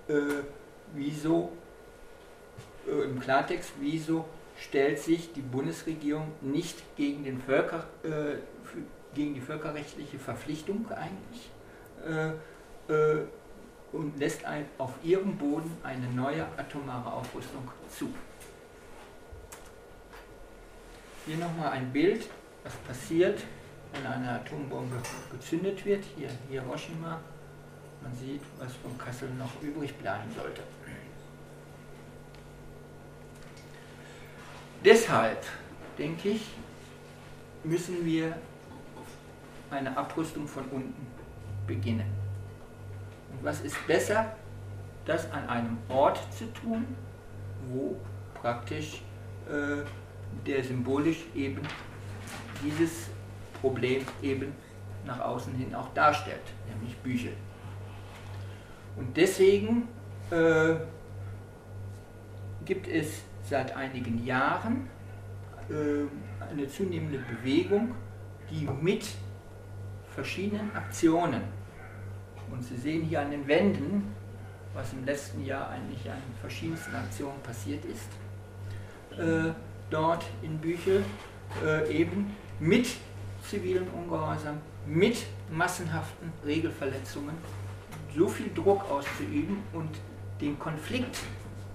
äh, wieso, äh, im Klartext, wieso stellt sich die Bundesregierung nicht gegen den Völker, äh, gegen die völkerrechtliche Verpflichtung eigentlich äh, äh, und lässt ein, auf ihrem Boden eine neue atomare Aufrüstung zu. Hier nochmal ein Bild, was passiert, wenn eine Atombombe gezündet wird. Hier Hiroshima. Man sieht, was von Kassel noch übrig bleiben sollte. Deshalb, denke ich, müssen wir eine Abrüstung von unten beginnen. Und was ist besser, das an einem Ort zu tun, wo praktisch äh, der symbolisch eben dieses Problem eben nach außen hin auch darstellt, nämlich Bücher. Und deswegen äh, gibt es seit einigen Jahren äh, eine zunehmende Bewegung, die mit verschiedenen Aktionen, und Sie sehen hier an den Wänden, was im letzten Jahr eigentlich an verschiedensten Aktionen passiert ist, äh, dort in Büchel, äh, eben mit zivilen Ungehorsam, mit massenhaften Regelverletzungen so viel Druck auszuüben und den Konflikt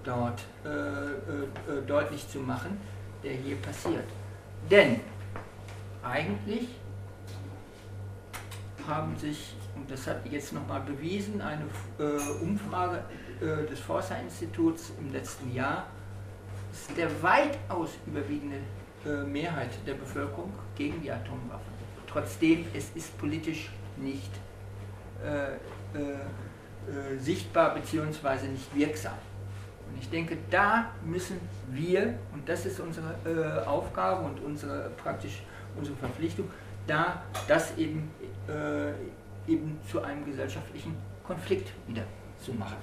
dort äh, äh, äh, deutlich zu machen, der hier passiert. Denn eigentlich haben sich, und das hat jetzt nochmal bewiesen, eine äh, Umfrage äh, des Forsa-Instituts im letzten Jahr, ist der weitaus überwiegende Mehrheit der Bevölkerung gegen die Atomwaffen. Trotzdem, es ist politisch nicht sichtbar bzw. nicht wirksam. Und ich denke, da müssen wir, und das ist unsere äh, Aufgabe und unsere praktisch unsere Verpflichtung, da das eben, äh, eben zu einem gesellschaftlichen Konflikt wieder zu machen.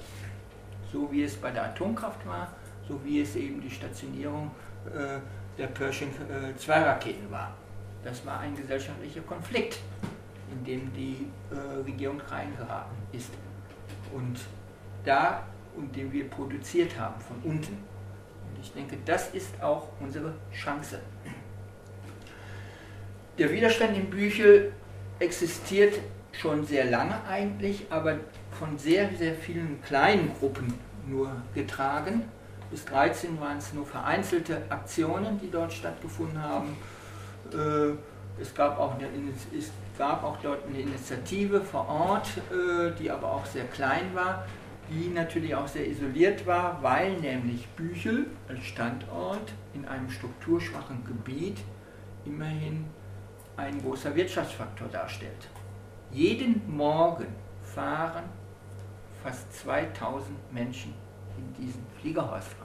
So wie es bei der Atomkraft war, so wie es eben die Stationierung äh, der Pershing 2 äh, Raketen war. Das war ein gesellschaftlicher Konflikt, in dem die äh, Regierung reingeraten ist. Und da und den wir produziert haben von unten. Und ich denke, das ist auch unsere Chance. Der Widerstand im Büchel existiert schon sehr lange eigentlich, aber von sehr, sehr vielen kleinen Gruppen nur getragen. Bis 13 waren es nur vereinzelte Aktionen, die dort stattgefunden haben. Äh, es gab auch, eine, es gab auch dort eine Initiative vor Ort, äh, die aber auch sehr klein war die natürlich auch sehr isoliert war, weil nämlich Büchel als Standort in einem strukturschwachen Gebiet immerhin ein großer Wirtschaftsfaktor darstellt. Jeden Morgen fahren fast 2000 Menschen in diesen Fliegerhorst.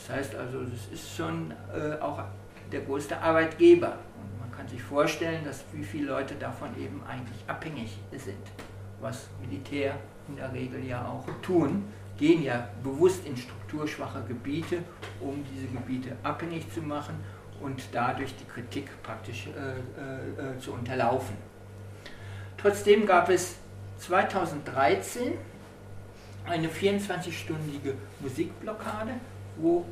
Das heißt also, es ist schon äh, auch der größte Arbeitgeber. Und man kann sich vorstellen, dass wie viele Leute davon eben eigentlich abhängig sind, was Militär, in der Regel ja auch tun, gehen ja bewusst in strukturschwache Gebiete, um diese Gebiete abhängig zu machen und dadurch die Kritik praktisch äh, äh, äh zu unterlaufen. Trotzdem gab es 2013 eine 24-stündige Musikblockade, wo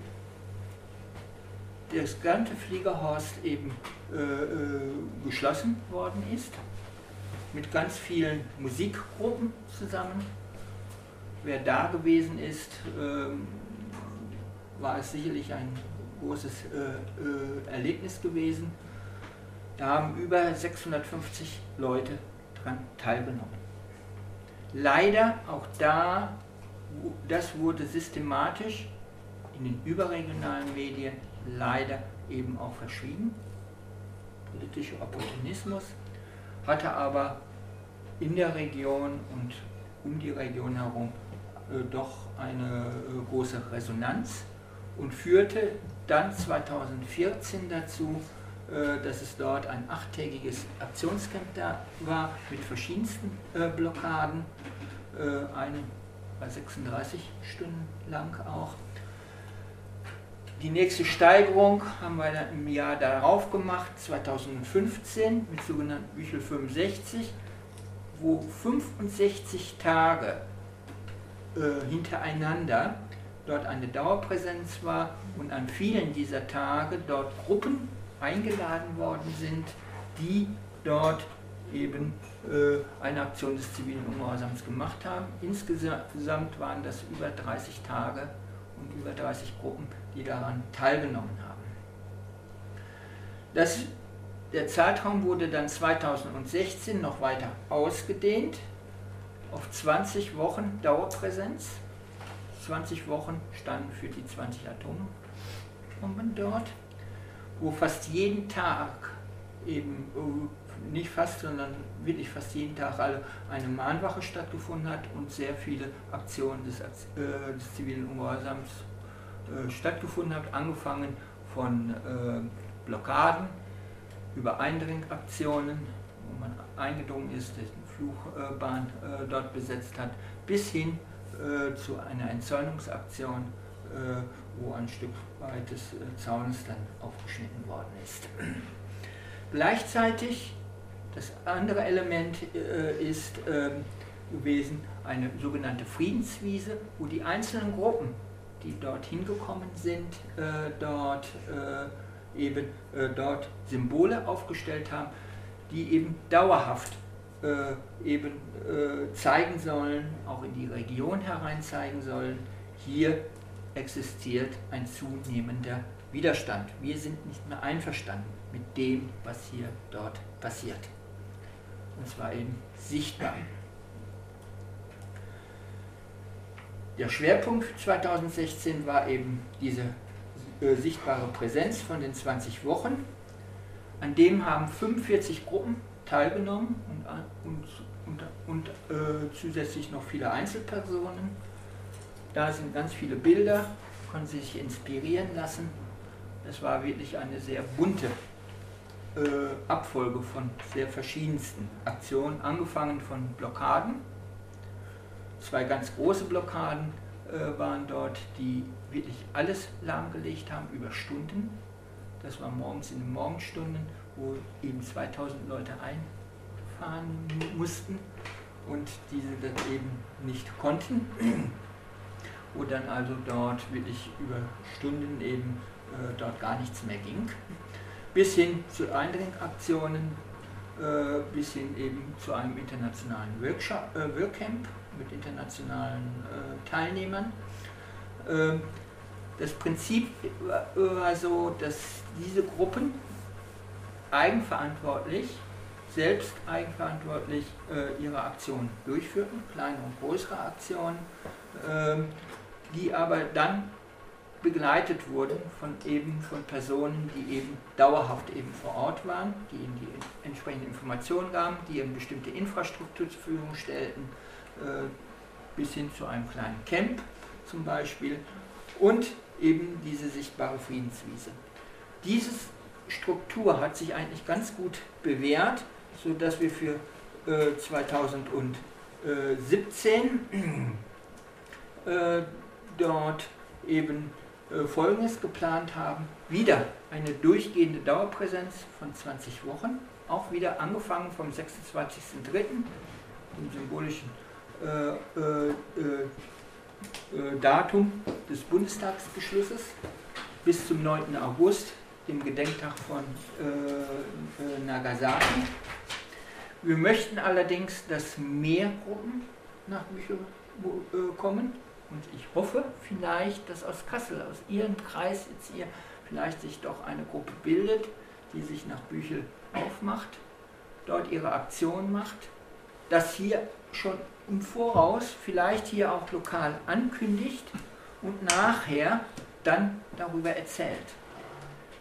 das ganze Fliegerhorst eben äh, äh, geschlossen worden ist mit ganz vielen Musikgruppen zusammen. Wer da gewesen ist, ähm, war es sicherlich ein großes äh, äh, Erlebnis gewesen. Da haben über 650 Leute daran teilgenommen. Leider auch da, das wurde systematisch in den überregionalen Medien leider eben auch verschwiegen. Politischer Opportunismus hatte aber in der Region und um die Region herum äh, doch eine äh, große Resonanz und führte dann 2014 dazu, dass es dort ein achttägiges Aktionscamp da war mit verschiedensten äh, Blockaden, äh, eine war 36 Stunden lang auch. Die nächste Steigerung haben wir dann im Jahr darauf gemacht, 2015, mit sogenannten Büchel 65, wo 65 Tage äh, hintereinander dort eine Dauerpräsenz war und an vielen dieser Tage dort Gruppen eingeladen worden sind, die dort eben äh, eine Aktion des zivilen Ungehorsams gemacht haben. Insgesamt waren das über 30 Tage und über 30 Gruppen, die daran teilgenommen haben. Das, der Zeitraum wurde dann 2016 noch weiter ausgedehnt auf 20 Wochen Dauerpräsenz. 20 Wochen standen für die 20 Atombomben dort, wo fast jeden Tag eben nicht fast, sondern wirklich fast jeden Tag eine Mahnwache stattgefunden hat und sehr viele Aktionen des, äh, des zivilen Ungehorsams äh, stattgefunden hat, angefangen von äh, Blockaden über Eindringaktionen, wo man eingedrungen ist, Flugbahn äh, dort besetzt hat, bis hin äh, zu einer Entzäunungsaktion, wo ein Stück weit des äh, Zaunes dann aufgeschnitten worden ist. Gleichzeitig, das andere Element äh, ist ähm, gewesen eine sogenannte Friedenswiese, wo die einzelnen Gruppen, die dort hingekommen sind, äh, dort eben dort Symbole aufgestellt haben, die eben dauerhaft äh, eben äh, zeigen sollen, auch in die Region herein zeigen sollen, hier existiert ein zunehmender Widerstand. Wir sind nicht mehr einverstanden mit dem, was hier dort passiert. Und zwar eben sichtbar. Der Schwerpunkt 2016 war eben diese äh, sichtbare Präsenz von den 20 Wochen an dem haben 45 Gruppen teilgenommen und, und, und, und äh, zusätzlich noch viele Einzelpersonen. Da sind ganz viele Bilder, konnten sich inspirieren lassen. Es war wirklich eine sehr bunte äh, Abfolge von sehr verschiedensten Aktionen, angefangen von Blockaden. Zwei ganz große Blockaden äh, waren dort, die wirklich alles lahmgelegt haben über Stunden das war morgens in den Morgenstunden, wo eben 2000 Leute einfahren mussten und diese dann eben nicht konnten. Wo dann also dort wirklich über Stunden eben äh, dort gar nichts mehr ging. Bis hin zu Eindringaktionen, äh, bis hin eben zu einem internationalen Workshop, äh, Workcamp mit internationalen äh, Teilnehmern. Ähm, das Prinzip war so, dass diese Gruppen eigenverantwortlich, selbst eigenverantwortlich äh, ihre Aktionen durchführten, kleine und größere Aktionen, äh, die aber dann begleitet wurden von eben von Personen, die eben dauerhaft eben vor Ort waren, die ihnen die entsprechenden Informationen gaben, die ihnen bestimmte Infrastruktur zur Verfügung stellten, äh, bis hin zu einem kleinen Camp zum Beispiel und eben diese sichtbare Friedenswiese. Diese Struktur hat sich eigentlich ganz gut bewährt, sodass wir für äh, 2017 äh, dort eben äh, Folgendes geplant haben. Wieder eine durchgehende Dauerpräsenz von 20 Wochen, auch wieder angefangen vom 26.03., dem symbolischen äh, äh, Datum des Bundestagsbeschlusses bis zum 9. August, dem Gedenktag von äh, äh, Nagasaki. Wir möchten allerdings, dass mehr Gruppen nach Büchel äh, kommen und ich hoffe vielleicht, dass aus Kassel, aus Ihrem Kreis jetzt hier vielleicht sich doch eine Gruppe bildet, die sich nach Büchel aufmacht, dort ihre Aktion macht, dass hier schon im Voraus vielleicht hier auch lokal ankündigt und nachher dann darüber erzählt.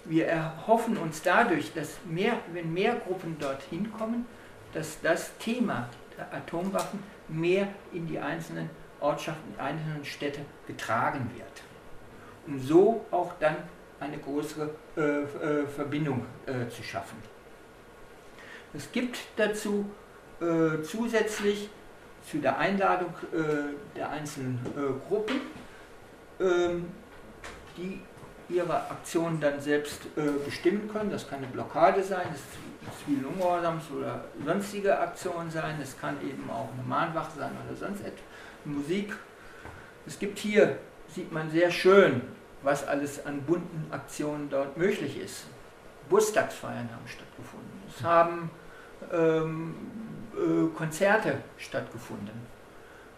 Wir erhoffen uns dadurch, dass mehr, wenn mehr Gruppen dorthin kommen, dass das Thema der Atomwaffen mehr in die einzelnen Ortschaften, in die einzelnen Städte getragen wird. Um so auch dann eine größere äh, äh, Verbindung äh, zu schaffen. Es gibt dazu äh, zusätzlich zu der Einladung äh, der einzelnen äh, Gruppen, ähm, die ihre Aktionen dann selbst äh, bestimmen können. Das kann eine Blockade sein, das zivilen Ungehorsams oder sonstige Aktionen sein, es kann eben auch eine Mahnwache sein oder sonst etwas, Musik. Es gibt hier, sieht man sehr schön, was alles an bunten Aktionen dort möglich ist. Bustagsfeiern haben stattgefunden. Es haben ähm, äh, Konzerte stattgefunden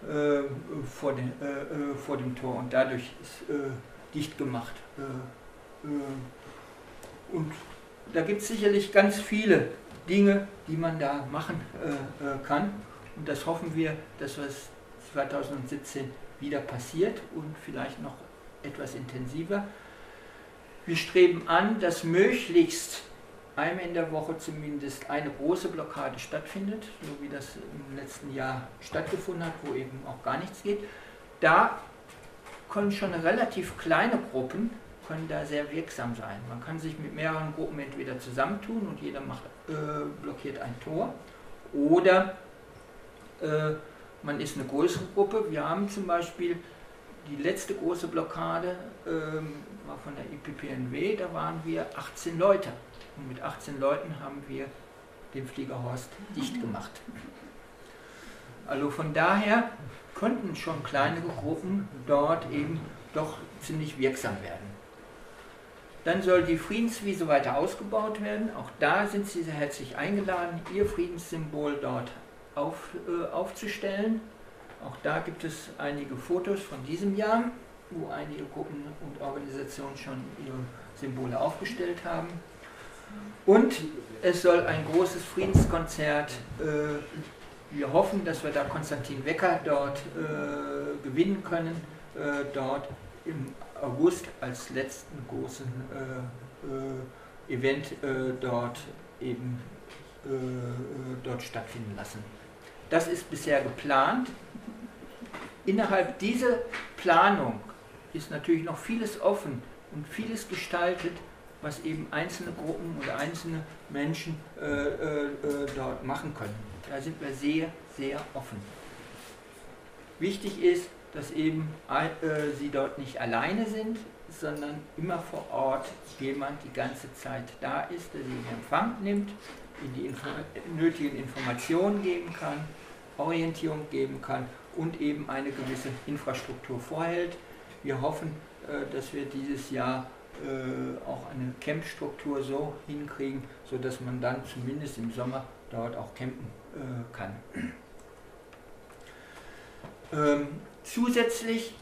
äh, vor, den, äh, vor dem Tor und dadurch ist dicht gemacht. und da gibt es sicherlich ganz viele Dinge, die man da machen kann. Und das hoffen wir, dass es 2017 wieder passiert und vielleicht noch etwas intensiver. Wir streben an, dass möglichst einmal in der Woche zumindest eine große Blockade stattfindet, so wie das im letzten Jahr stattgefunden hat, wo eben auch gar nichts geht. Da können schon relativ kleine Gruppen können da sehr wirksam sein. Man kann sich mit mehreren Gruppen entweder zusammentun und jeder macht, äh, blockiert ein Tor oder äh, man ist eine größere Gruppe. Wir haben zum Beispiel die letzte große Blockade ähm, war von der IPPNW, da waren wir 18 Leute. Und mit 18 Leuten haben wir den Fliegerhorst dicht gemacht. Also von daher konnten schon kleinere Gruppen dort eben doch ziemlich wirksam werden. Dann soll die Friedenswiese weiter ausgebaut werden. Auch da sind Sie sehr herzlich eingeladen, Ihr Friedenssymbol dort auf, äh, aufzustellen. Auch da gibt es einige Fotos von diesem Jahr, wo einige Gruppen und Organisationen schon ihre Symbole aufgestellt haben. Und es soll ein großes Friedenskonzert, äh, wir hoffen, dass wir da Konstantin Wecker dort äh, gewinnen können, äh, dort im August als letzten großen äh, äh, Event äh, dort eben dort stattfinden lassen. Das ist bisher geplant. Innerhalb dieser Planung ist natürlich noch vieles offen und vieles gestaltet, was eben einzelne Gruppen oder einzelne Menschen äh, äh, äh, dort machen können. Da sind wir sehr, sehr offen. Wichtig ist, dass eben äh, sie dort nicht alleine sind, sondern immer vor Ort jemand die ganze Zeit da ist, der sie in Empfang nimmt, ihnen die Info nötigen Informationen geben kann, Orientierung geben kann und eben eine gewisse Infrastruktur vorhält. Wir hoffen, äh, dass wir dieses Jahr äh, auch eine Campstruktur so hinkriegen, sodass man dann zumindest im Sommer dort auch campen kann. Ähm, zusätzlich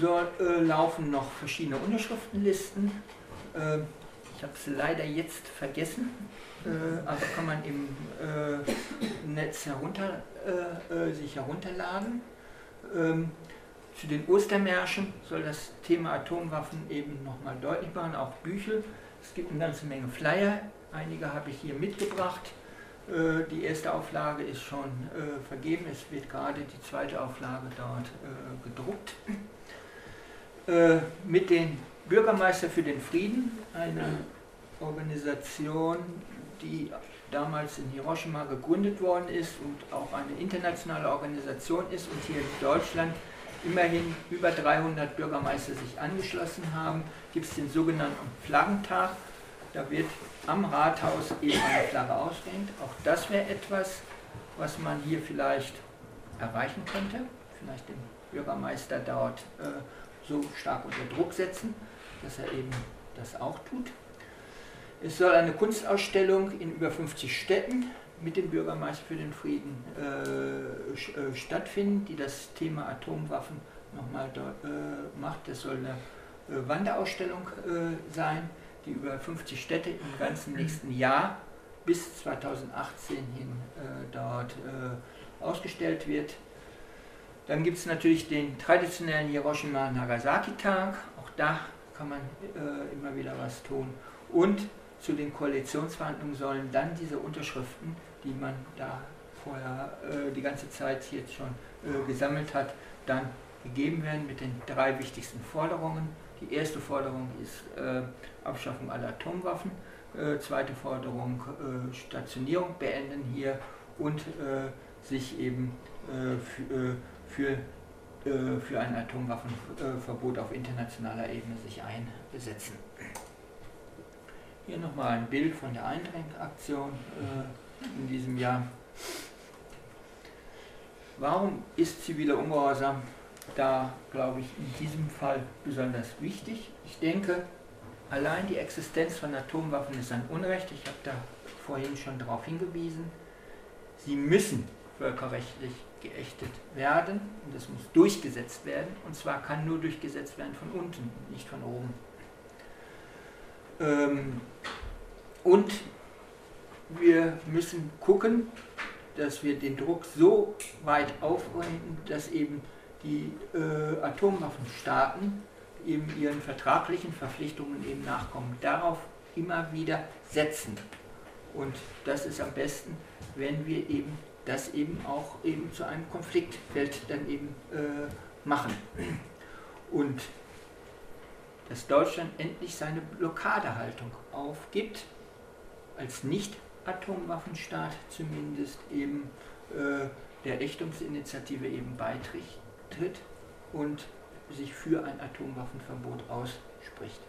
so, äh, laufen noch verschiedene Unterschriftenlisten. Äh, ich habe sie leider jetzt vergessen, äh, aber kann man im äh, Netz herunter, sich herunterladen. Ähm, zu den Ostermärschen soll das Thema Atomwaffen eben nochmal deutlich machen, auch Bücher. Es gibt eine ganze Menge Flyer, einige habe ich hier mitgebracht. Äh, die erste Auflage ist schon äh, vergeben, es wird gerade die zweite Auflage dort äh, gedruckt. Mit den Bürgermeister für den Frieden, eine Organisation, die damals in Hiroshima gegründet worden ist und auch eine internationale Organisation ist und hier in Deutschland immerhin über 300 Bürgermeister sich angeschlossen haben, gibt es den sogenannten Flaggentag. Da wird am Rathaus eben eine Flagge ausgehängt. Auch das wäre etwas, was man hier vielleicht erreichen könnte. Vielleicht den Bürgermeister dort äh, so stark unter Druck setzen, dass er eben das auch tut. Es soll eine Kunstausstellung in über 50 Städten mit dem Bürgermeister für den Frieden äh, äh, stattfinden, die das Thema Atomwaffen nochmal äh, macht. Das soll eine äh, Wanderausstellung äh, sein, die über 50 Städte im ganzen nächsten Jahr bis 2018 hin äh, dort ausgestellt wird. Dann gibt es natürlich den traditionellen Hiroshima-Nagasaki-Tag, auch da kann man immer wieder was tun. Und zu den Koalitionsverhandlungen sollen dann diese Unterschriften die man da vorher äh, die ganze Zeit jetzt schon äh, gesammelt hat, dann gegeben werden mit den drei wichtigsten Forderungen. Die erste Forderung ist äh, Abschaffung aller Atomwaffen, äh, zweite Forderung äh, Stationierung beenden hier und äh, sich eben für, für, für ein Atomwaffenverbot auf internationaler Ebene sich einsetzen. Hier nochmal ein Bild von der Eindrängaktion in diesem Jahr. Warum ist ziviler Ungehorsam da, glaube ich, in diesem Fall besonders wichtig? Ich denke, allein die Existenz von Atomwaffen ist ein Unrecht. Ich habe da vorhin schon darauf hingewiesen. Sie müssen völkerrechtlich geächtet werden und es muss durchgesetzt werden. Und zwar kann nur durchgesetzt werden von unten, nicht von oben. Ähm, und wir müssen gucken, dass wir den Druck so weit aufbringen, dass eben die äh, Atomwaffenstaaten eben ihren vertraglichen Verpflichtungen eben nachkommen. Darauf immer wieder setzen. Und das ist am besten, wenn wir eben das eben auch eben zu einem Konfliktfeld dann eben äh, machen. Und dass Deutschland endlich seine Blockadehaltung aufgibt, als nicht Atomwaffenstaat zumindest eben äh, der Ächtungsinitiative eben beitritt und sich für ein Atomwaffenverbot ausspricht.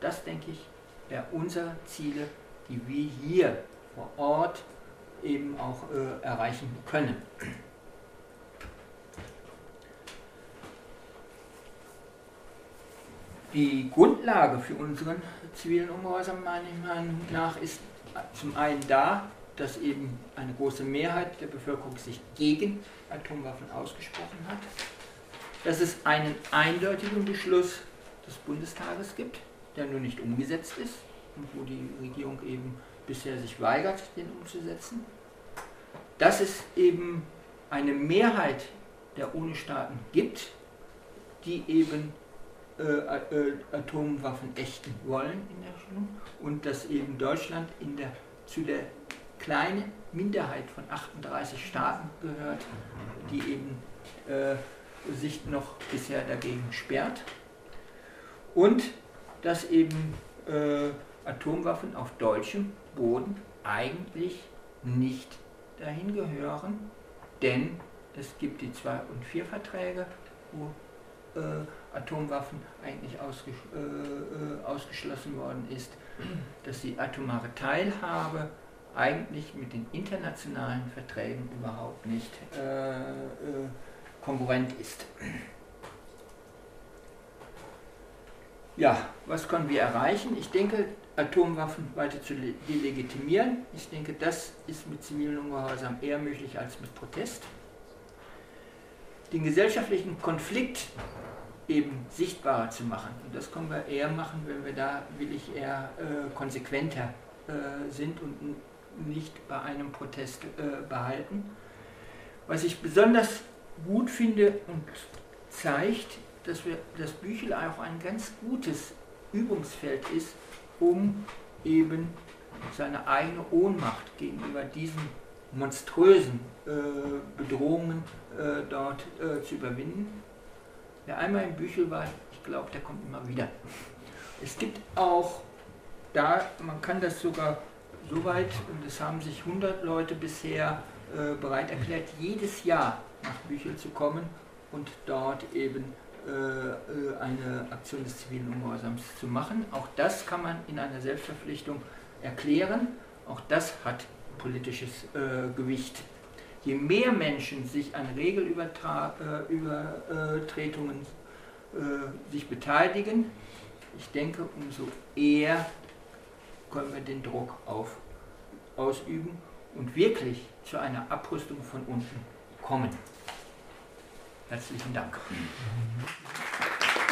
Das, denke ich, wäre unser Ziele, die wir hier vor Ort eben auch äh, erreichen können. Die Grundlage für unseren zivilen Ungehorsam meiner Meinung nach ist zum einen da, dass eben eine große Mehrheit der Bevölkerung sich gegen Atomwaffen ausgesprochen hat, dass es einen eindeutigen Beschluss des Bundestages gibt, der nur nicht umgesetzt ist und wo die Regierung eben bisher sich weigert, den umzusetzen, dass es eben eine Mehrheit der UNO-Staaten gibt, die eben äh, äh, Atomwaffen ächten wollen in der Stellung und dass eben Deutschland in der, zu der kleinen Minderheit von 38 Staaten gehört, die eben äh, sich noch bisher dagegen sperrt. Und dass eben äh, Atomwaffen auf deutschem Boden eigentlich nicht dahin gehören, denn es gibt die 2 und 4 Verträge, wo äh, Atomwaffen eigentlich ausges äh, äh, ausgeschlossen worden ist, dass die atomare Teilhabe eigentlich mit den internationalen Verträgen überhaupt nicht äh, äh, konkurrent ist. Ja, was können wir erreichen? Ich denke, Atomwaffen weiter zu delegitimieren. Ich denke, das ist mit zivilem Ungehorsam eher möglich als mit Protest. Den gesellschaftlichen Konflikt eben sichtbarer zu machen. Und das können wir eher machen, wenn wir da willig eher äh, konsequenter äh, sind und nicht bei einem Protest äh, behalten. Was ich besonders gut finde und zeigt, dass wir das Büchel auch ein ganz gutes Übungsfeld ist, um eben seine eigene Ohnmacht gegenüber diesen monströsen äh, Bedrohungen äh, dort äh, zu überwinden. Wer einmal im Büchel war, ich glaube, der kommt immer wieder. Es gibt auch da, man kann das sogar so weit, und es haben sich 100 Leute bisher äh, bereit erklärt, jedes Jahr nach Büchel zu kommen und dort eben äh, äh, eine Aktion des zivilen Ungehorsams zu machen. Auch das kann man in einer Selbstverpflichtung erklären. Auch das hat politisches äh, Gewicht. Je mehr Menschen sich an Regelübertretungen äh, sich beteiligen, ich denke, umso eher können wir den Druck auf, ausüben und wirklich zu einer Abrüstung von unten kommen. Herzlichen Dank. Mhm.